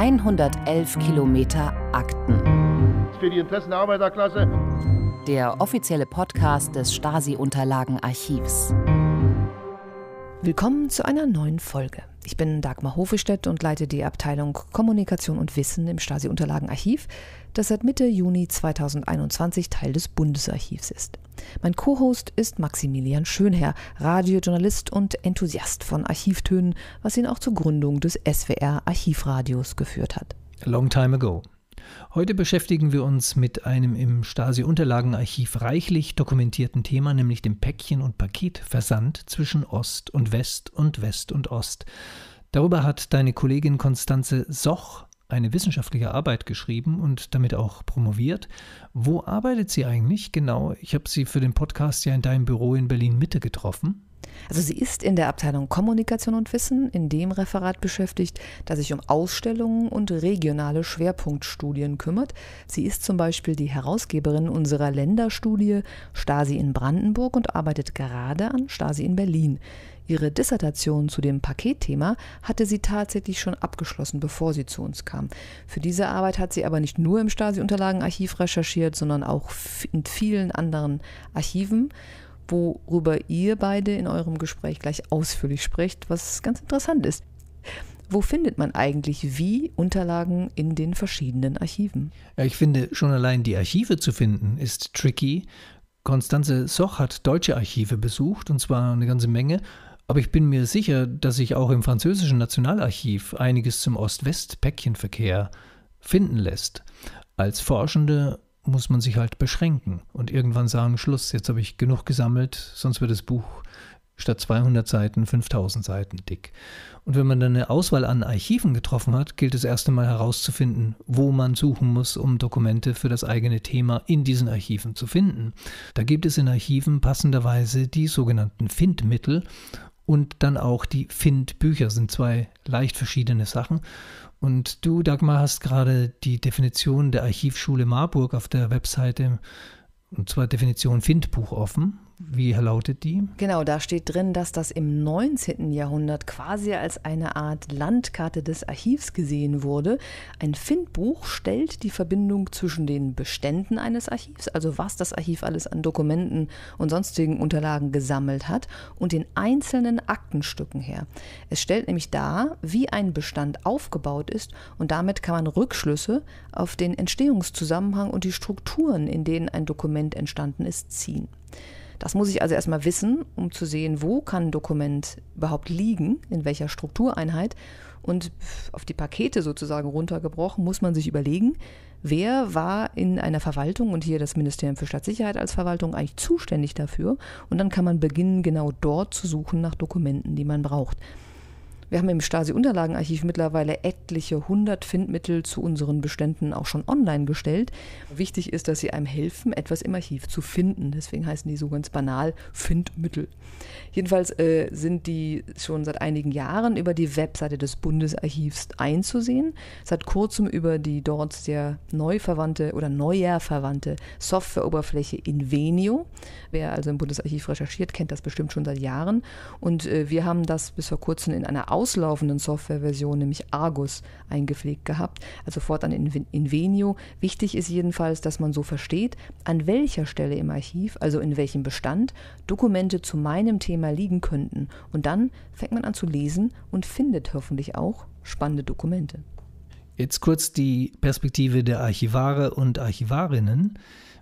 111 Kilometer Akten. Für die Interessen der Arbeiterklasse. Der offizielle Podcast des Stasi-Unterlagenarchivs. Willkommen zu einer neuen Folge. Ich bin Dagmar Hofestedt und leite die Abteilung Kommunikation und Wissen im Stasi-Unterlagenarchiv, das seit Mitte Juni 2021 Teil des Bundesarchivs ist. Mein Co-Host ist Maximilian Schönherr, Radiojournalist und Enthusiast von Archivtönen, was ihn auch zur Gründung des SWR Archivradios geführt hat. Long time ago. Heute beschäftigen wir uns mit einem im Stasi-Unterlagenarchiv reichlich dokumentierten Thema, nämlich dem Päckchen- und Paketversand zwischen Ost und West und West und Ost. Darüber hat deine Kollegin Konstanze Soch eine wissenschaftliche Arbeit geschrieben und damit auch promoviert. Wo arbeitet sie eigentlich genau? Ich habe sie für den Podcast ja in deinem Büro in Berlin Mitte getroffen. Also sie ist in der Abteilung Kommunikation und Wissen in dem Referat beschäftigt, das sich um Ausstellungen und regionale Schwerpunktstudien kümmert. Sie ist zum Beispiel die Herausgeberin unserer Länderstudie Stasi in Brandenburg und arbeitet gerade an Stasi in Berlin. Ihre Dissertation zu dem Paketthema hatte sie tatsächlich schon abgeschlossen, bevor sie zu uns kam. Für diese Arbeit hat sie aber nicht nur im Stasi-Unterlagenarchiv recherchiert, sondern auch in vielen anderen Archiven worüber ihr beide in eurem Gespräch gleich ausführlich sprecht, was ganz interessant ist. Wo findet man eigentlich wie Unterlagen in den verschiedenen Archiven? Ja, ich finde, schon allein die Archive zu finden ist tricky. Konstanze Soch hat deutsche Archive besucht, und zwar eine ganze Menge. Aber ich bin mir sicher, dass sich auch im französischen Nationalarchiv einiges zum Ost-West-Päckchenverkehr finden lässt. Als Forschende muss man sich halt beschränken und irgendwann sagen, Schluss, jetzt habe ich genug gesammelt, sonst wird das Buch statt 200 Seiten 5000 Seiten dick. Und wenn man dann eine Auswahl an Archiven getroffen hat, gilt es erst einmal herauszufinden, wo man suchen muss, um Dokumente für das eigene Thema in diesen Archiven zu finden. Da gibt es in Archiven passenderweise die sogenannten Findmittel und dann auch die Findbücher, sind zwei leicht verschiedene Sachen. Und du, Dagmar, hast gerade die Definition der Archivschule Marburg auf der Webseite, und zwar Definition Findbuch offen. Wie lautet die? Genau, da steht drin, dass das im 19. Jahrhundert quasi als eine Art Landkarte des Archivs gesehen wurde. Ein Findbuch stellt die Verbindung zwischen den Beständen eines Archivs, also was das Archiv alles an Dokumenten und sonstigen Unterlagen gesammelt hat, und den einzelnen Aktenstücken her. Es stellt nämlich dar, wie ein Bestand aufgebaut ist und damit kann man Rückschlüsse auf den Entstehungszusammenhang und die Strukturen, in denen ein Dokument entstanden ist, ziehen. Das muss ich also erstmal wissen, um zu sehen, wo kann ein Dokument überhaupt liegen, in welcher Struktureinheit. Und auf die Pakete sozusagen runtergebrochen, muss man sich überlegen, wer war in einer Verwaltung und hier das Ministerium für Staatssicherheit als Verwaltung eigentlich zuständig dafür. Und dann kann man beginnen, genau dort zu suchen nach Dokumenten, die man braucht. Wir haben im Stasi-Unterlagenarchiv mittlerweile etliche hundert Findmittel zu unseren Beständen auch schon online gestellt. Wichtig ist, dass sie einem helfen, etwas im Archiv zu finden. Deswegen heißen die so ganz banal Findmittel. Jedenfalls äh, sind die schon seit einigen Jahren über die Webseite des Bundesarchivs einzusehen. Seit kurzem über die dort sehr neu verwandte oder neuer verwandte Softwareoberfläche Invenio. Wer also im Bundesarchiv recherchiert, kennt das bestimmt schon seit Jahren. Und äh, wir haben das bis vor kurzem in einer auslaufenden Softwareversion, nämlich Argus, eingepflegt gehabt, also fortan in Invenio. Wichtig ist jedenfalls, dass man so versteht, an welcher Stelle im Archiv, also in welchem Bestand, Dokumente zu meinem Thema liegen könnten. Und dann fängt man an zu lesen und findet hoffentlich auch spannende Dokumente. Jetzt kurz die Perspektive der Archivare und Archivarinnen.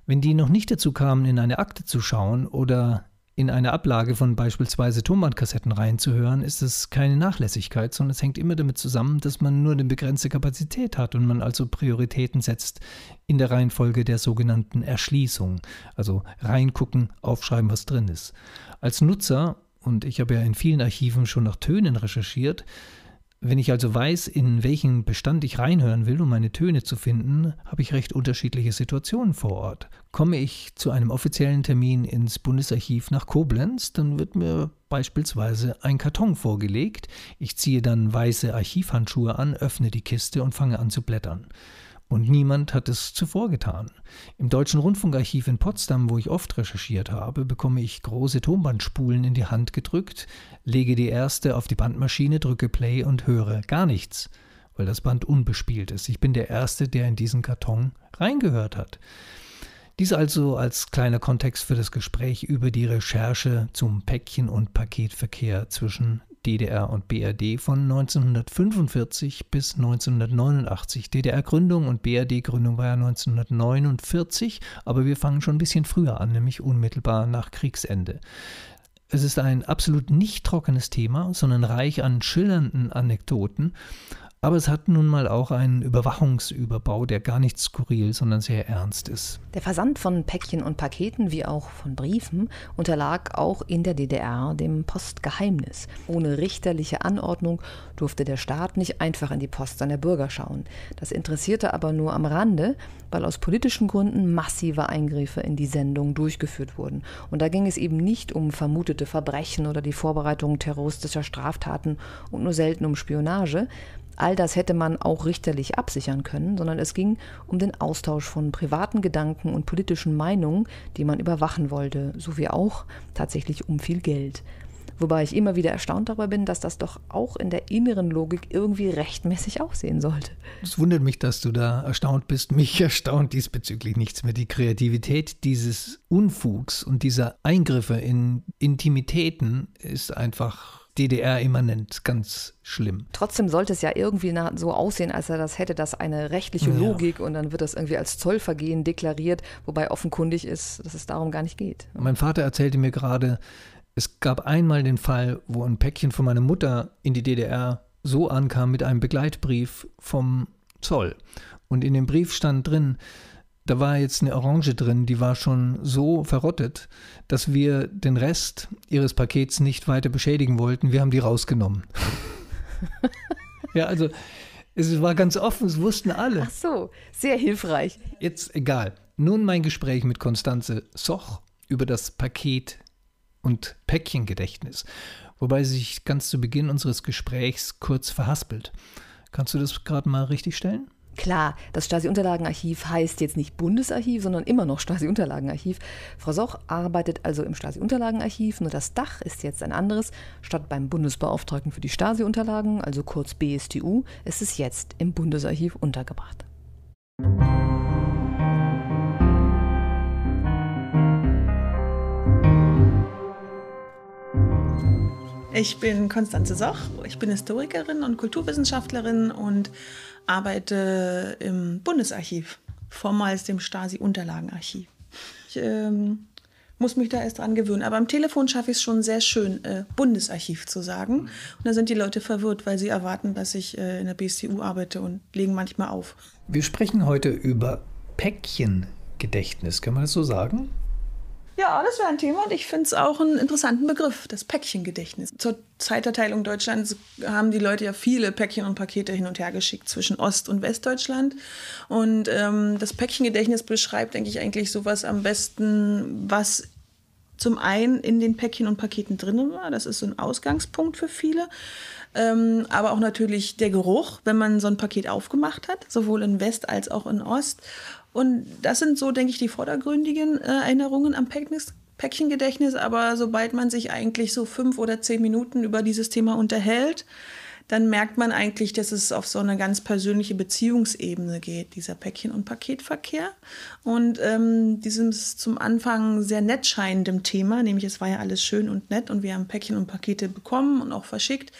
Wenn die noch nicht dazu kamen, in eine Akte zu schauen oder in eine Ablage von beispielsweise Tonbandkassetten reinzuhören, ist es keine Nachlässigkeit, sondern es hängt immer damit zusammen, dass man nur eine begrenzte Kapazität hat und man also Prioritäten setzt in der Reihenfolge der sogenannten Erschließung. Also reingucken, aufschreiben, was drin ist. Als Nutzer, und ich habe ja in vielen Archiven schon nach Tönen recherchiert, wenn ich also weiß, in welchen Bestand ich reinhören will, um meine Töne zu finden, habe ich recht unterschiedliche Situationen vor Ort. Komme ich zu einem offiziellen Termin ins Bundesarchiv nach Koblenz, dann wird mir beispielsweise ein Karton vorgelegt. Ich ziehe dann weiße Archivhandschuhe an, öffne die Kiste und fange an zu blättern. Und niemand hat es zuvor getan. Im Deutschen Rundfunkarchiv in Potsdam, wo ich oft recherchiert habe, bekomme ich große Tonbandspulen in die Hand gedrückt, lege die erste auf die Bandmaschine, drücke Play und höre gar nichts. weil das Band unbespielt ist. Ich bin der Erste, der in diesen Karton reingehört hat. Dies also als kleiner Kontext für das Gespräch über die Recherche zum Päckchen- und Paketverkehr zwischen DDR und BRD von 1945 bis 1989. DDR-Gründung und BRD-Gründung war ja 1949, aber wir fangen schon ein bisschen früher an, nämlich unmittelbar nach Kriegsende. Es ist ein absolut nicht trockenes Thema, sondern reich an schillernden Anekdoten. Aber es hat nun mal auch einen Überwachungsüberbau, der gar nicht skurril, sondern sehr ernst ist. Der Versand von Päckchen und Paketen wie auch von Briefen unterlag auch in der DDR dem Postgeheimnis. Ohne richterliche Anordnung durfte der Staat nicht einfach in die Post seiner Bürger schauen. Das interessierte aber nur am Rande, weil aus politischen Gründen massive Eingriffe in die Sendung durchgeführt wurden. Und da ging es eben nicht um vermutete Verbrechen oder die Vorbereitung terroristischer Straftaten und nur selten um Spionage. All das hätte man auch richterlich absichern können, sondern es ging um den Austausch von privaten Gedanken und politischen Meinungen, die man überwachen wollte, sowie auch tatsächlich um viel Geld. Wobei ich immer wieder erstaunt darüber bin, dass das doch auch in der inneren Logik irgendwie rechtmäßig aussehen sollte. Es wundert mich, dass du da erstaunt bist. Mich erstaunt diesbezüglich nichts mehr. Die Kreativität dieses Unfugs und dieser Eingriffe in Intimitäten ist einfach DDR-immanent, ganz schlimm. Trotzdem sollte es ja irgendwie so aussehen, als er das hätte, das eine rechtliche Logik ja. und dann wird das irgendwie als Zollvergehen deklariert, wobei offenkundig ist, dass es darum gar nicht geht. Mein Vater erzählte mir gerade, es gab einmal den Fall, wo ein Päckchen von meiner Mutter in die DDR so ankam mit einem Begleitbrief vom Zoll. Und in dem Brief stand drin, da war jetzt eine Orange drin, die war schon so verrottet, dass wir den Rest ihres Pakets nicht weiter beschädigen wollten. Wir haben die rausgenommen. ja, also es war ganz offen, es wussten alle. Ach so, sehr hilfreich. Jetzt egal. Nun mein Gespräch mit Konstanze Soch über das Paket und Päckchengedächtnis, wobei sie sich ganz zu Beginn unseres Gesprächs kurz verhaspelt. Kannst du das gerade mal richtig stellen? Klar, das Stasi-Unterlagenarchiv heißt jetzt nicht Bundesarchiv, sondern immer noch Stasi-Unterlagenarchiv. Frau Soch arbeitet also im Stasi-Unterlagenarchiv, nur das Dach ist jetzt ein anderes. Statt beim Bundesbeauftragten für die Stasi-Unterlagen, also kurz BSTU, ist es jetzt im Bundesarchiv untergebracht. Ich bin Konstanze Soch, ich bin Historikerin und Kulturwissenschaftlerin und arbeite im Bundesarchiv, vormals dem Stasi-Unterlagenarchiv. Ich ähm, muss mich da erst dran gewöhnen. Aber am Telefon schaffe ich es schon sehr schön, äh, Bundesarchiv zu sagen. Und da sind die Leute verwirrt, weil sie erwarten, dass ich äh, in der BSTU arbeite und legen manchmal auf. Wir sprechen heute über Päckchengedächtnis. Kann man das so sagen? Ja, das wäre ein Thema und ich finde es auch einen interessanten Begriff, das Päckchengedächtnis. Zur Zeiterteilung Deutschlands haben die Leute ja viele Päckchen und Pakete hin und her geschickt zwischen Ost- und Westdeutschland. Und ähm, das Päckchengedächtnis beschreibt, denke ich, eigentlich sowas am besten, was zum einen in den Päckchen und Paketen drin war. Das ist so ein Ausgangspunkt für viele. Ähm, aber auch natürlich der Geruch, wenn man so ein Paket aufgemacht hat, sowohl in West als auch in Ost. Und das sind so, denke ich, die vordergründigen äh, Erinnerungen am Päcknis, Päckchengedächtnis. Aber sobald man sich eigentlich so fünf oder zehn Minuten über dieses Thema unterhält, dann merkt man eigentlich, dass es auf so eine ganz persönliche Beziehungsebene geht, dieser Päckchen- und Paketverkehr. Und ähm, dieses zum Anfang sehr nett scheinendem Thema, nämlich es war ja alles schön und nett und wir haben Päckchen und Pakete bekommen und auch verschickt,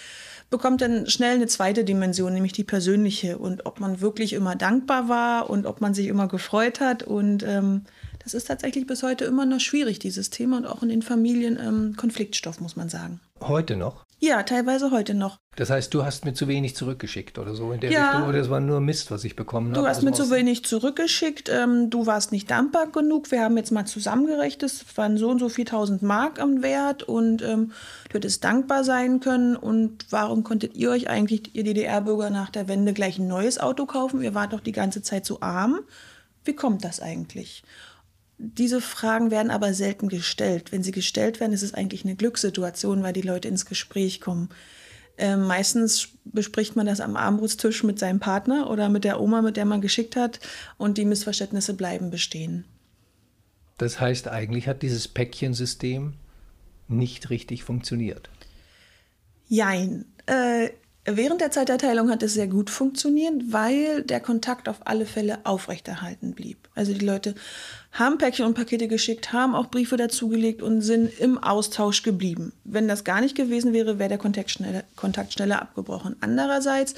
bekommt dann schnell eine zweite Dimension, nämlich die persönliche und ob man wirklich immer dankbar war und ob man sich immer gefreut hat. Und ähm, das ist tatsächlich bis heute immer noch schwierig, dieses Thema und auch in den Familien ähm, Konfliktstoff, muss man sagen. Heute noch? Ja, teilweise heute noch. Das heißt, du hast mir zu wenig zurückgeschickt oder so in der ja, Richtung oder es war nur Mist, was ich bekommen habe? Du hast mir zu wenig zurückgeschickt. Ähm, du warst nicht dankbar genug. Wir haben jetzt mal zusammengerechnet. Es waren so und so 4000 Mark am Wert und ähm, du hättest dankbar sein können. Und warum konntet ihr euch eigentlich, ihr DDR-Bürger, nach der Wende gleich ein neues Auto kaufen? Ihr wart doch die ganze Zeit so arm. Wie kommt das eigentlich? Diese Fragen werden aber selten gestellt. Wenn sie gestellt werden, ist es eigentlich eine Glückssituation, weil die Leute ins Gespräch kommen. Ähm, meistens bespricht man das am Armbrusttisch mit seinem Partner oder mit der Oma, mit der man geschickt hat, und die Missverständnisse bleiben bestehen. Das heißt, eigentlich hat dieses Päckchensystem nicht richtig funktioniert. Jein. Äh, Während der Zeiterteilung hat es sehr gut funktioniert, weil der Kontakt auf alle Fälle aufrechterhalten blieb. Also die Leute haben Päckchen und Pakete geschickt, haben auch Briefe dazugelegt und sind im Austausch geblieben. Wenn das gar nicht gewesen wäre, wäre der Kontakt schneller, Kontakt schneller abgebrochen. Andererseits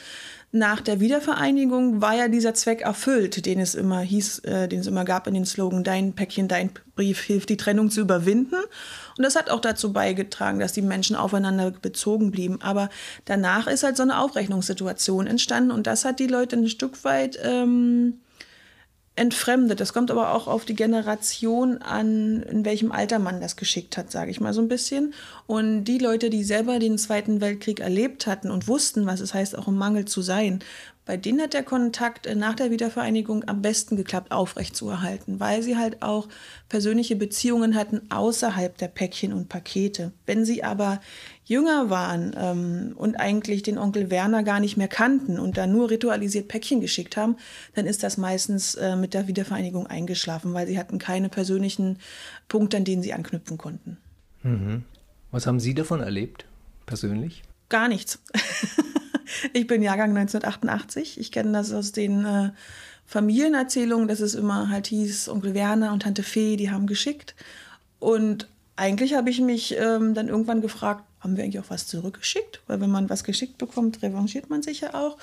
nach der Wiedervereinigung war ja dieser Zweck erfüllt, den es immer hieß, äh, den es immer gab in den Slogan, dein Päckchen, dein Brief hilft, die Trennung zu überwinden. Und das hat auch dazu beigetragen, dass die Menschen aufeinander bezogen blieben. Aber danach ist halt so eine Aufrechnungssituation entstanden und das hat die Leute ein Stück weit ähm, entfremdet. Das kommt aber auch auf die Generation an, in welchem Alter man das geschickt hat, sage ich mal so ein bisschen. Und die Leute, die selber den Zweiten Weltkrieg erlebt hatten und wussten, was es heißt, auch im Mangel zu sein, bei denen hat der Kontakt äh, nach der Wiedervereinigung am besten geklappt, aufrechtzuerhalten, weil sie halt auch persönliche Beziehungen hatten außerhalb der Päckchen und Pakete. Wenn sie aber jünger waren ähm, und eigentlich den Onkel Werner gar nicht mehr kannten und da nur ritualisiert Päckchen geschickt haben, dann ist das meistens äh, mit der Wiedervereinigung eingeschlafen, weil sie hatten keine persönlichen Punkte, an denen sie anknüpfen konnten. Mhm. Was haben Sie davon erlebt, persönlich? Gar nichts. ich bin Jahrgang 1988. Ich kenne das aus den äh, Familienerzählungen, dass es immer halt hieß, Onkel Werner und Tante Fee, die haben geschickt. Und eigentlich habe ich mich ähm, dann irgendwann gefragt, haben wir eigentlich auch was zurückgeschickt? Weil wenn man was geschickt bekommt, revanchiert man sich ja auch.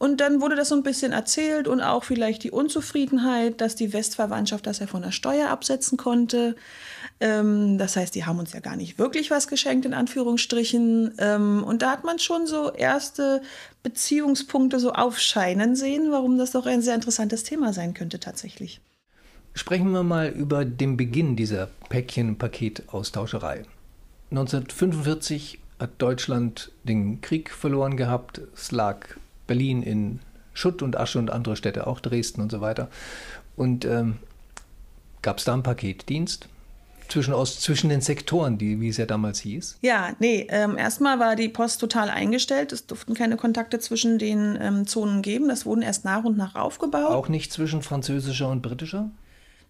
Und dann wurde das so ein bisschen erzählt und auch vielleicht die Unzufriedenheit, dass die Westverwandtschaft das ja von der Steuer absetzen konnte. Ähm, das heißt, die haben uns ja gar nicht wirklich was geschenkt, in Anführungsstrichen. Ähm, und da hat man schon so erste Beziehungspunkte so aufscheinen sehen, warum das doch ein sehr interessantes Thema sein könnte tatsächlich. Sprechen wir mal über den Beginn dieser Päckchen-Paket-Austauscherei. 1945 hat Deutschland den Krieg verloren gehabt. Es lag Berlin in Schutt und Asche und andere Städte, auch Dresden und so weiter. Und ähm, gab es da einen Paketdienst? Zwischen, aus, zwischen den Sektoren, die, wie es ja damals hieß? Ja, nee, ähm, erstmal war die Post total eingestellt. Es durften keine Kontakte zwischen den ähm, Zonen geben. Das wurden erst nach und nach aufgebaut. Auch nicht zwischen französischer und britischer?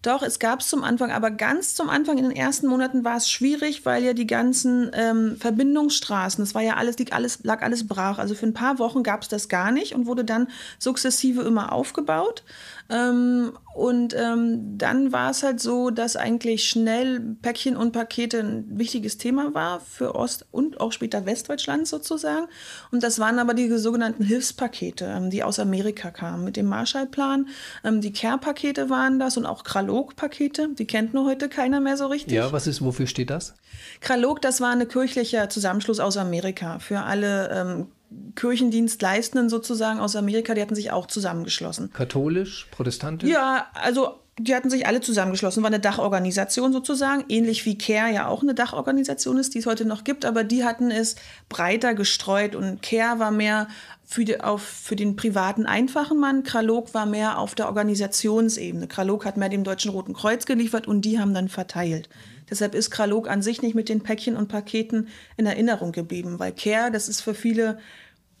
Doch, es gab es zum Anfang, aber ganz zum Anfang in den ersten Monaten war es schwierig, weil ja die ganzen ähm, Verbindungsstraßen, das war ja alles, lag alles, lag alles brach. Also für ein paar Wochen gab es das gar nicht und wurde dann sukzessive immer aufgebaut. Ähm, und ähm, dann war es halt so, dass eigentlich schnell Päckchen und Pakete ein wichtiges Thema war für Ost- und auch später Westdeutschland sozusagen. Und das waren aber die sogenannten Hilfspakete, ähm, die aus Amerika kamen mit dem Marshallplan. Ähm, die Care-Pakete waren das und auch Kralog-Pakete. Die kennt nur heute keiner mehr so richtig. Ja, was ist, wofür steht das? Kralog, das war ein kirchlicher Zusammenschluss aus Amerika für alle ähm, Kirchendienstleistenden sozusagen aus Amerika, die hatten sich auch zusammengeschlossen. Katholisch, protestantisch? Ja, also die hatten sich alle zusammengeschlossen, war eine Dachorganisation sozusagen, ähnlich wie CARE ja auch eine Dachorganisation ist, die es heute noch gibt, aber die hatten es breiter gestreut und CARE war mehr für, die, auf, für den privaten einfachen Mann, Kralog war mehr auf der Organisationsebene. Kralog hat mehr dem Deutschen Roten Kreuz geliefert und die haben dann verteilt. Deshalb ist Kralog an sich nicht mit den Päckchen und Paketen in Erinnerung geblieben, weil Care, das ist für viele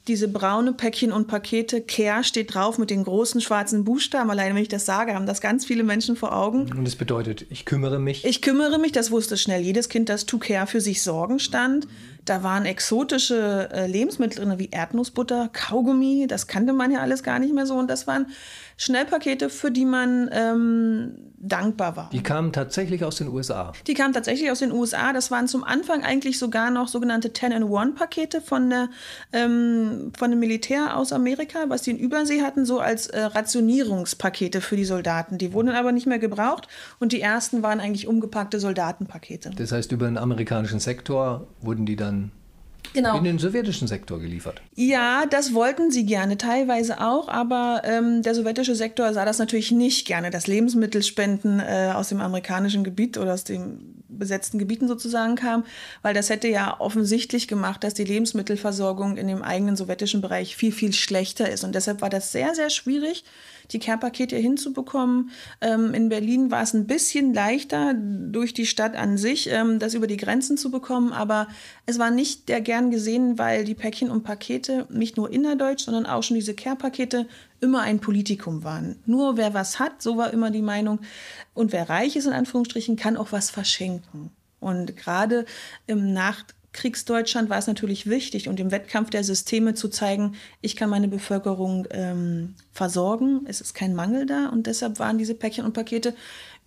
diese braune Päckchen und Pakete, Care steht drauf mit den großen schwarzen Buchstaben. Allein wenn ich das sage, haben das ganz viele Menschen vor Augen. Und das bedeutet, ich kümmere mich. Ich kümmere mich, das wusste schnell jedes Kind, dass To Care für sich sorgen stand. Da waren exotische äh, Lebensmittel drin, wie Erdnussbutter, Kaugummi, das kannte man ja alles gar nicht mehr so. Und das waren Schnellpakete, für die man ähm, dankbar war. Die kamen tatsächlich aus den USA. Die kamen tatsächlich aus den USA. Das waren zum Anfang eigentlich sogar noch sogenannte 10-in-1-Pakete von, der, ähm, von dem Militär aus Amerika, was die in Übersee hatten, so als äh, Rationierungspakete für die Soldaten. Die wurden aber nicht mehr gebraucht und die ersten waren eigentlich umgepackte Soldatenpakete. Das heißt, über den amerikanischen Sektor wurden die dann Genau. in den sowjetischen Sektor geliefert. Ja, das wollten sie gerne, teilweise auch, aber ähm, der sowjetische Sektor sah das natürlich nicht gerne, dass Lebensmittelspenden äh, aus dem amerikanischen Gebiet oder aus den besetzten Gebieten sozusagen kamen, weil das hätte ja offensichtlich gemacht, dass die Lebensmittelversorgung in dem eigenen sowjetischen Bereich viel, viel schlechter ist. Und deshalb war das sehr, sehr schwierig, die Care-Pakete hinzubekommen. Ähm, in Berlin war es ein bisschen leichter durch die Stadt an sich, ähm, das über die Grenzen zu bekommen, aber es war nicht der gern gesehen, weil die Päckchen und Pakete nicht nur innerdeutsch, sondern auch schon diese Care-Pakete immer ein Politikum waren. Nur wer was hat, so war immer die Meinung, und wer reich ist, in Anführungsstrichen, kann auch was verschenken. Und gerade im Nach Nachkriegsdeutschland war es natürlich wichtig und im Wettkampf der Systeme zu zeigen, ich kann meine Bevölkerung ähm, versorgen, es ist kein Mangel da und deshalb waren diese Päckchen und Pakete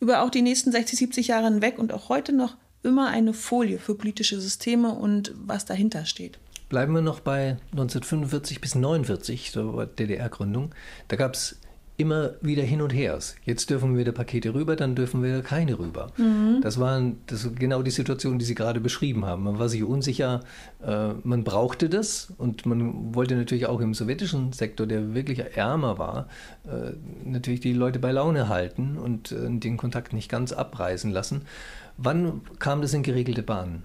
über auch die nächsten 60, 70 Jahre hinweg und auch heute noch immer eine Folie für politische Systeme und was dahinter steht. Bleiben wir noch bei 1945 bis 1949, so DDR-Gründung. Da gab es immer wieder hin und her. Jetzt dürfen wir wieder Pakete rüber, dann dürfen wir keine rüber. Mhm. Das war das genau die Situation, die Sie gerade beschrieben haben. Man war sich unsicher, äh, man brauchte das und man wollte natürlich auch im sowjetischen Sektor, der wirklich ärmer war, äh, natürlich die Leute bei Laune halten und äh, den Kontakt nicht ganz abreißen lassen. Wann kam das in geregelte Bahnen?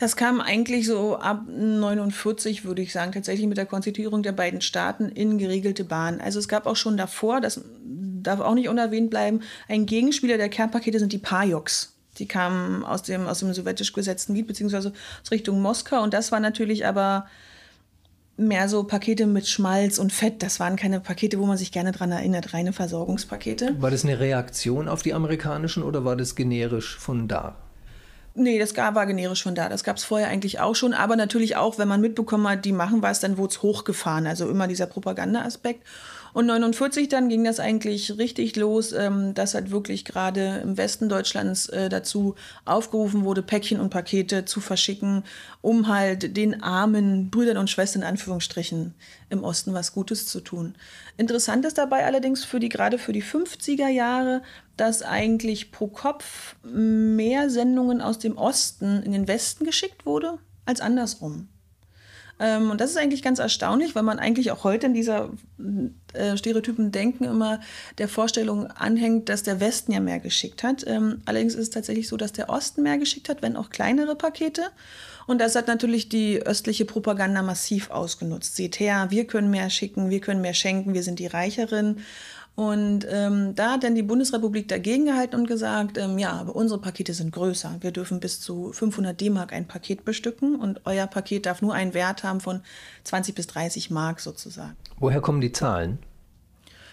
Das kam eigentlich so ab 49, würde ich sagen, tatsächlich mit der Konstituierung der beiden Staaten in geregelte Bahn. Also es gab auch schon davor, das darf auch nicht unerwähnt bleiben, ein Gegenspieler der Kernpakete sind die Pajoks. Die kamen aus dem, aus dem sowjetisch besetzten Gebiet, beziehungsweise aus Richtung Moskau. Und das war natürlich aber mehr so Pakete mit Schmalz und Fett. Das waren keine Pakete, wo man sich gerne dran erinnert, reine Versorgungspakete. War das eine Reaktion auf die amerikanischen oder war das generisch von da? Nee, das war generisch von da. Das gab es vorher eigentlich auch schon. Aber natürlich auch, wenn man mitbekommen hat, die machen was, dann wurde es hochgefahren. Also immer dieser Propaganda-Aspekt. Und 49 dann ging das eigentlich richtig los, ähm, dass halt wirklich gerade im Westen Deutschlands äh, dazu aufgerufen wurde, Päckchen und Pakete zu verschicken, um halt den armen Brüdern und Schwestern in Anführungsstrichen im Osten was Gutes zu tun. Interessant ist dabei allerdings für die gerade für die 50er Jahre, dass eigentlich pro Kopf mehr Sendungen aus dem Osten in den Westen geschickt wurde als andersrum. Ähm, und das ist eigentlich ganz erstaunlich, weil man eigentlich auch heute in dieser äh, stereotypen Denken immer der Vorstellung anhängt, dass der Westen ja mehr geschickt hat. Ähm, allerdings ist es tatsächlich so, dass der Osten mehr geschickt hat, wenn auch kleinere Pakete. Und das hat natürlich die östliche Propaganda massiv ausgenutzt. Seht her, wir können mehr schicken, wir können mehr schenken, wir sind die Reicheren. Und ähm, da hat dann die Bundesrepublik dagegen gehalten und gesagt, ähm, ja, aber unsere Pakete sind größer. Wir dürfen bis zu 500 D-Mark ein Paket bestücken und euer Paket darf nur einen Wert haben von 20 bis 30 Mark sozusagen. Woher kommen die Zahlen?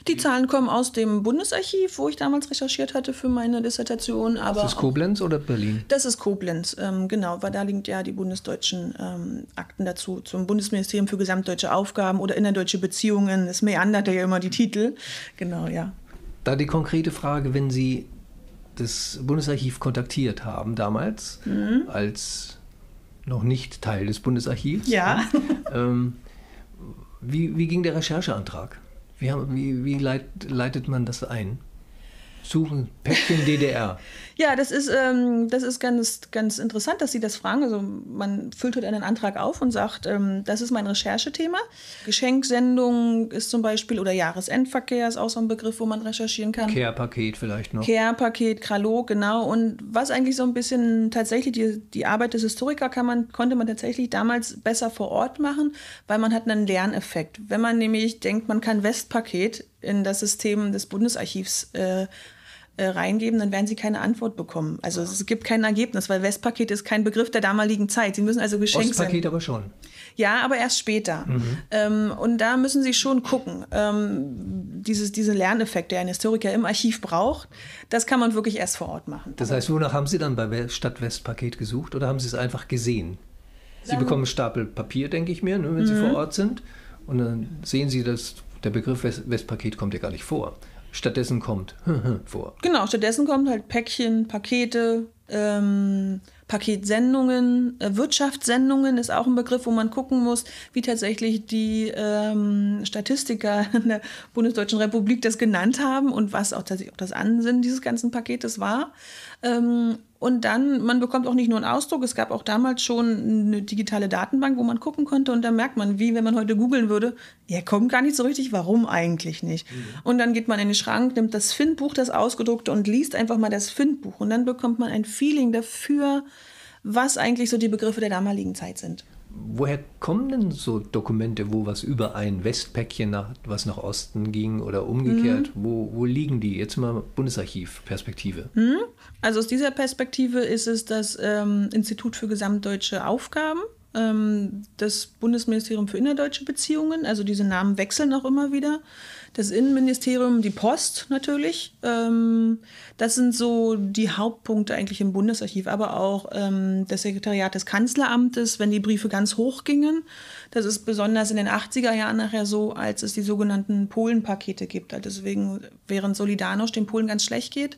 Die Zahlen kommen aus dem Bundesarchiv, wo ich damals recherchiert hatte für meine Dissertation. Aber ist das Koblenz oder Berlin? Das ist Koblenz, ähm, genau, weil da liegen ja die bundesdeutschen ähm, Akten dazu, zum Bundesministerium für gesamtdeutsche Aufgaben oder innerdeutsche Beziehungen. Es meandert ja immer die Titel. Genau, ja. Da die konkrete Frage, wenn Sie das Bundesarchiv kontaktiert haben damals, mhm. als noch nicht Teil des Bundesarchivs. Ja. Ähm, wie, wie ging der Rechercheantrag? Wie, wie, wie leit, leitet man das ein? Suchen, Päckchen DDR. Ja, das ist, ähm, das ist ganz, ganz interessant, dass Sie das fragen. Also man füllt halt einen Antrag auf und sagt, ähm, das ist mein Recherchethema. Geschenksendung ist zum Beispiel oder Jahresendverkehr ist auch so ein Begriff, wo man recherchieren kann. Care-Paket vielleicht noch. Care-Paket, Kralog, genau. Und was eigentlich so ein bisschen tatsächlich die, die Arbeit des Historikers kann man, konnte man tatsächlich damals besser vor Ort machen, weil man hat einen Lerneffekt. Wenn man nämlich denkt, man kann Westpaket in das System des Bundesarchivs äh, äh, reingeben, dann werden sie keine Antwort bekommen. Also es gibt kein Ergebnis, weil Westpaket ist kein Begriff der damaligen Zeit. Sie müssen also geschenkt Ostpaket aber schon. Ja, aber erst später. Mhm. Ähm, und da müssen Sie schon gucken. Ähm, dieses, diese Lerneffekt, der ein Historiker im Archiv braucht, das kann man wirklich erst vor Ort machen. Das heißt, wonach haben Sie dann bei Stadt Westpaket gesucht oder haben Sie es einfach gesehen? Sie dann, bekommen einen Stapel Papier, denke ich mir, ne, wenn mhm. Sie vor Ort sind. Und dann sehen Sie, dass der Begriff West Westpaket kommt ja gar nicht vor stattdessen kommt vor. Genau, stattdessen kommt halt Päckchen, Pakete, ähm, Paketsendungen, äh, Wirtschaftssendungen ist auch ein Begriff, wo man gucken muss, wie tatsächlich die ähm, Statistiker in der Bundesdeutschen Republik das genannt haben und was auch tatsächlich auch das Ansinnen dieses ganzen Paketes war. Ähm, und dann, man bekommt auch nicht nur einen Ausdruck, es gab auch damals schon eine digitale Datenbank, wo man gucken konnte und da merkt man, wie wenn man heute googeln würde, er kommt gar nicht so richtig, warum eigentlich nicht? Mhm. Und dann geht man in den Schrank, nimmt das Findbuch, das ausgedruckte und liest einfach mal das Findbuch und dann bekommt man ein Feeling dafür, was eigentlich so die Begriffe der damaligen Zeit sind woher kommen denn so Dokumente, wo was über ein Westpäckchen nach, was nach Osten ging oder umgekehrt? Mhm. Wo, wo liegen die? Jetzt mal Bundesarchiv-Perspektive. Mhm. Also aus dieser Perspektive ist es das ähm, Institut für gesamtdeutsche Aufgaben. Ähm, das Bundesministerium für innerdeutsche Beziehungen. Also diese Namen wechseln auch immer wieder. Das Innenministerium, die Post natürlich. Ähm, das sind so die Hauptpunkte eigentlich im Bundesarchiv, aber auch ähm, das Sekretariat des Kanzleramtes, wenn die Briefe ganz hoch gingen. Das ist besonders in den 80er Jahren nachher so, als es die sogenannten Polenpakete gibt. Also deswegen, während Solidarność den Polen ganz schlecht geht,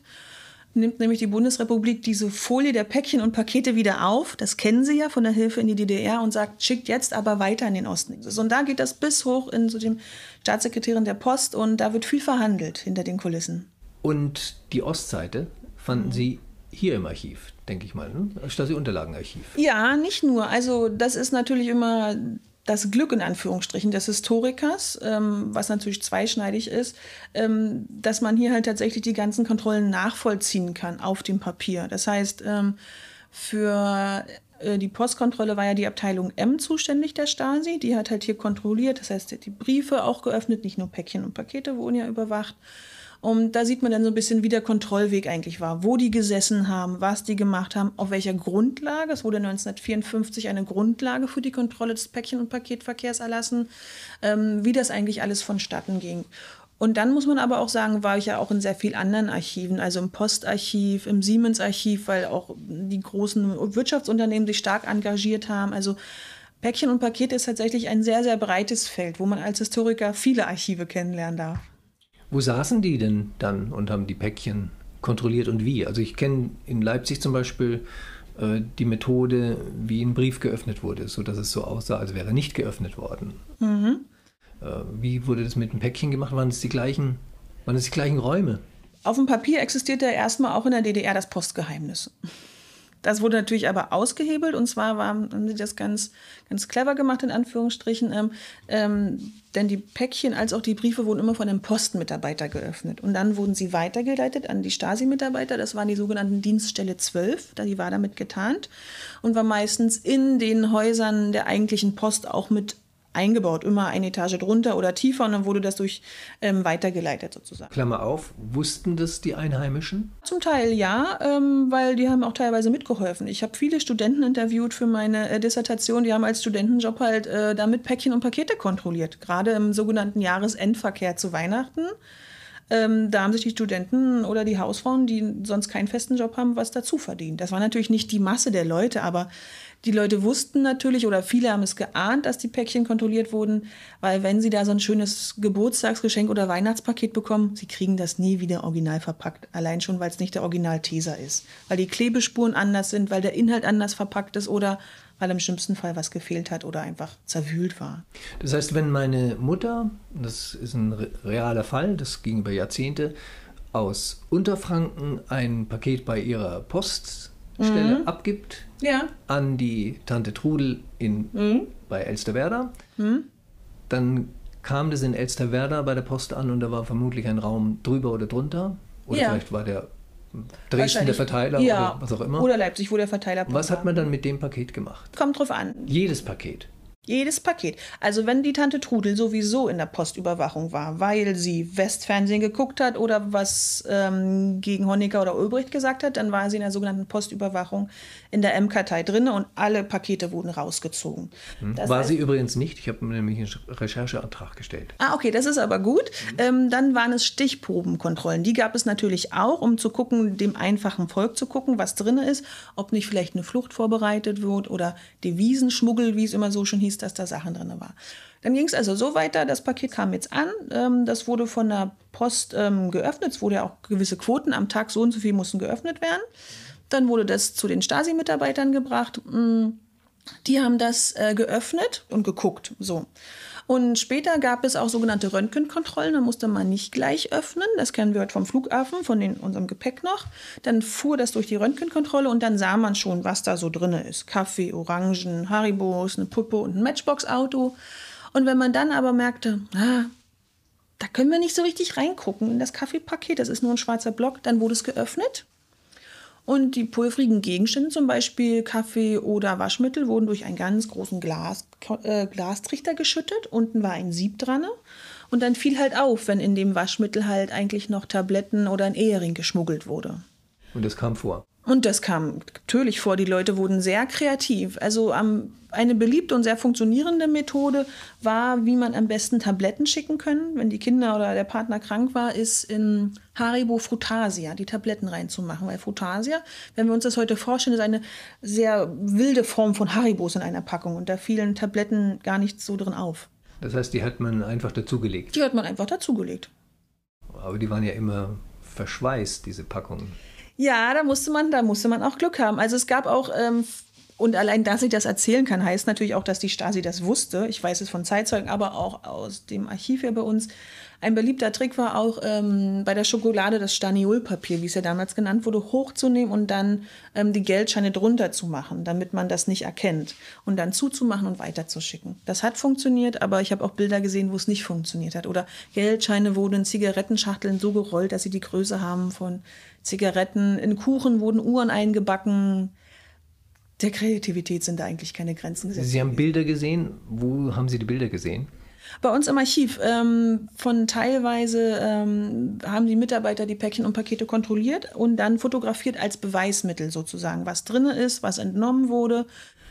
nimmt nämlich die Bundesrepublik diese Folie der Päckchen und Pakete wieder auf. Das kennen Sie ja von der Hilfe in die DDR und sagt, schickt jetzt aber weiter in den Osten. Und da geht das bis hoch in so dem Staatssekretärin der Post und da wird viel verhandelt hinter den Kulissen. Und die Ostseite fanden Sie hier im Archiv, denke ich mal, ne? Stasi-Unterlagenarchiv. Ja, nicht nur. Also das ist natürlich immer das Glück in Anführungsstrichen des Historikers, ähm, was natürlich zweischneidig ist, ähm, dass man hier halt tatsächlich die ganzen Kontrollen nachvollziehen kann auf dem Papier. Das heißt, ähm, für äh, die Postkontrolle war ja die Abteilung M zuständig der Stasi. Die hat halt hier kontrolliert. Das heißt, die Briefe auch geöffnet, nicht nur Päckchen und Pakete wurden ja überwacht. Und da sieht man dann so ein bisschen, wie der Kontrollweg eigentlich war, wo die gesessen haben, was die gemacht haben, auf welcher Grundlage. Es wurde 1954 eine Grundlage für die Kontrolle des Päckchen- und Paketverkehrs erlassen, ähm, wie das eigentlich alles vonstatten ging. Und dann muss man aber auch sagen, war ich ja auch in sehr vielen anderen Archiven, also im Postarchiv, im Siemens-Archiv, weil auch die großen Wirtschaftsunternehmen sich stark engagiert haben. Also Päckchen und Pakete ist tatsächlich ein sehr, sehr breites Feld, wo man als Historiker viele Archive kennenlernen darf. Wo saßen die denn dann und haben die Päckchen kontrolliert und wie? Also ich kenne in Leipzig zum Beispiel äh, die Methode, wie ein Brief geöffnet wurde, sodass es so aussah, als wäre nicht geöffnet worden. Mhm. Äh, wie wurde das mit dem Päckchen gemacht? Waren es die gleichen, waren es die gleichen Räume? Auf dem Papier existierte erstmal auch in der DDR das Postgeheimnis. Das wurde natürlich aber ausgehebelt und zwar waren, haben sie das ganz, ganz clever gemacht, in Anführungsstrichen. Ähm, ähm, denn die Päckchen als auch die Briefe wurden immer von einem Postenmitarbeiter geöffnet. Und dann wurden sie weitergeleitet an die Stasi-Mitarbeiter. Das waren die sogenannten Dienststelle 12. Die war damit getarnt und war meistens in den Häusern der eigentlichen Post auch mit eingebaut, immer eine Etage drunter oder tiefer und dann wurde das durch ähm, weitergeleitet sozusagen. Klammer auf, wussten das die Einheimischen? Zum Teil ja, ähm, weil die haben auch teilweise mitgeholfen. Ich habe viele Studenten interviewt für meine äh, Dissertation, die haben als Studentenjob halt äh, damit Päckchen und Pakete kontrolliert, gerade im sogenannten Jahresendverkehr zu Weihnachten. Ähm, da haben sich die Studenten oder die Hausfrauen, die sonst keinen festen Job haben, was dazu verdient. Das war natürlich nicht die Masse der Leute, aber die Leute wussten natürlich oder viele haben es geahnt, dass die Päckchen kontrolliert wurden, weil wenn sie da so ein schönes Geburtstagsgeschenk oder Weihnachtspaket bekommen, sie kriegen das nie wieder original verpackt. Allein schon, weil es nicht der Original-Teser ist. Weil die Klebespuren anders sind, weil der Inhalt anders verpackt ist oder weil im schlimmsten Fall was gefehlt hat oder einfach zerwühlt war. Das heißt, wenn meine Mutter, das ist ein realer Fall, das ging über Jahrzehnte, aus Unterfranken ein Paket bei ihrer Post Stelle mhm. abgibt ja. an die Tante Trudel in, mhm. bei Elsterwerda. Mhm. Dann kam das in Elsterwerda bei der Post an und da war vermutlich ein Raum drüber oder drunter. Oder ja. vielleicht war der Dresden der Verteiler ja. oder was auch immer. Oder Leipzig, wo der Verteiler Was hat man dann mit dem Paket gemacht? Kommt drauf an. Jedes Paket. Jedes Paket. Also wenn die Tante Trudel sowieso in der Postüberwachung war, weil sie Westfernsehen geguckt hat oder was ähm, gegen Honecker oder Ulbricht gesagt hat, dann war sie in der sogenannten Postüberwachung in der M-Kartei drin und alle Pakete wurden rausgezogen. Hm. War heißt, sie übrigens nicht. Ich habe nämlich einen Rechercheantrag gestellt. Ah, okay, das ist aber gut. Mhm. Ähm, dann waren es Stichprobenkontrollen. Die gab es natürlich auch, um zu gucken, dem einfachen Volk zu gucken, was drin ist, ob nicht vielleicht eine Flucht vorbereitet wird oder Devisenschmuggel, wie es immer so schon hieß hieß, dass da Sachen drin war. Dann ging es also so weiter, das Paket kam jetzt an, ähm, das wurde von der Post ähm, geöffnet, es wurde ja auch gewisse Quoten am Tag, so und so viel mussten geöffnet werden. Dann wurde das zu den Stasi-Mitarbeitern gebracht. Mm, die haben das äh, geöffnet und geguckt. So. Und später gab es auch sogenannte Röntgenkontrollen. Da musste man nicht gleich öffnen. Das kennen wir heute vom Flughafen, von den, unserem Gepäck noch. Dann fuhr das durch die Röntgenkontrolle und dann sah man schon, was da so drin ist. Kaffee, Orangen, Haribos, eine Puppe und ein Matchbox-Auto. Und wenn man dann aber merkte, ah, da können wir nicht so richtig reingucken in das Kaffeepaket, das ist nur ein schwarzer Block, dann wurde es geöffnet und die pulverigen Gegenstände, zum Beispiel Kaffee oder Waschmittel, wurden durch einen ganz großen Glas, äh, Glastrichter geschüttet. Unten war ein Sieb dran. Und dann fiel halt auf, wenn in dem Waschmittel halt eigentlich noch Tabletten oder ein Ehering geschmuggelt wurde. Und das kam vor. Und das kam natürlich vor. Die Leute wurden sehr kreativ. Also ähm, eine beliebte und sehr funktionierende Methode war, wie man am besten Tabletten schicken können, wenn die Kinder oder der Partner krank war, ist in Haribo Frutasia die Tabletten reinzumachen. Weil Frutasia, wenn wir uns das heute vorstellen, ist eine sehr wilde Form von Haribos in einer Packung. Und da fielen Tabletten gar nicht so drin auf. Das heißt, die hat man einfach dazugelegt? Die hat man einfach dazugelegt. Aber die waren ja immer verschweißt, diese Packungen. Ja, da musste man, da musste man auch Glück haben. Also es gab auch ähm, und allein, dass ich das erzählen kann, heißt natürlich auch, dass die Stasi das wusste. Ich weiß es von Zeitzeugen, aber auch aus dem Archiv hier bei uns. Ein beliebter Trick war auch ähm, bei der Schokolade das Staniolpapier, wie es ja damals genannt wurde, hochzunehmen und dann ähm, die Geldscheine drunter zu machen, damit man das nicht erkennt. Und dann zuzumachen und weiterzuschicken. Das hat funktioniert, aber ich habe auch Bilder gesehen, wo es nicht funktioniert hat. Oder Geldscheine wurden in Zigarettenschachteln so gerollt, dass sie die Größe haben von Zigaretten. In Kuchen wurden Uhren eingebacken. Der Kreativität sind da eigentlich keine Grenzen gesetzt. Sie haben Bilder gesehen. Wo haben Sie die Bilder gesehen? Bei uns im Archiv. Ähm, von teilweise ähm, haben die Mitarbeiter die Päckchen und Pakete kontrolliert und dann fotografiert als Beweismittel sozusagen, was drin ist, was entnommen wurde.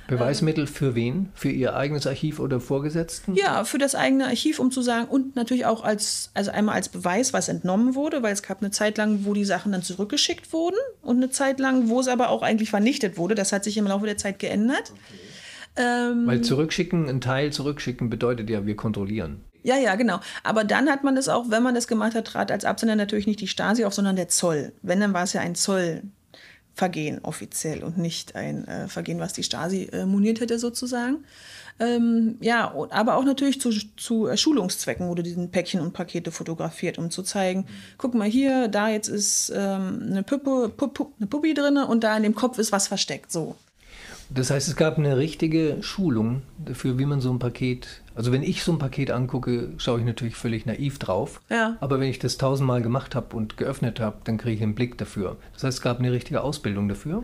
Beweismittel für wen? Für Ihr eigenes Archiv oder Vorgesetzten? Ja, für das eigene Archiv, um zu sagen, und natürlich auch als, also einmal als Beweis, was entnommen wurde, weil es gab eine Zeit lang, wo die Sachen dann zurückgeschickt wurden und eine Zeit lang, wo es aber auch eigentlich vernichtet wurde. Das hat sich im Laufe der Zeit geändert. Okay. Ähm, weil zurückschicken, ein Teil zurückschicken bedeutet ja, wir kontrollieren. Ja, ja, genau. Aber dann hat man das auch, wenn man das gemacht hat, trat als Absender natürlich nicht die Stasi auf, sondern der Zoll. Wenn, dann war es ja ein Zoll, Vergehen offiziell und nicht ein äh, Vergehen, was die Stasi äh, moniert hätte sozusagen. Ähm, ja, aber auch natürlich zu, zu äh, Schulungszwecken wurde diesen Päckchen und Pakete fotografiert, um zu zeigen, guck mal hier, da jetzt ist ähm, eine, Puppe, Puppe, eine Puppi drin und da in dem Kopf ist was versteckt. So. Das heißt, es gab eine richtige Schulung dafür, wie man so ein Paket, also wenn ich so ein Paket angucke, schaue ich natürlich völlig naiv drauf. Ja. Aber wenn ich das tausendmal gemacht habe und geöffnet habe, dann kriege ich einen Blick dafür. Das heißt, es gab eine richtige Ausbildung dafür.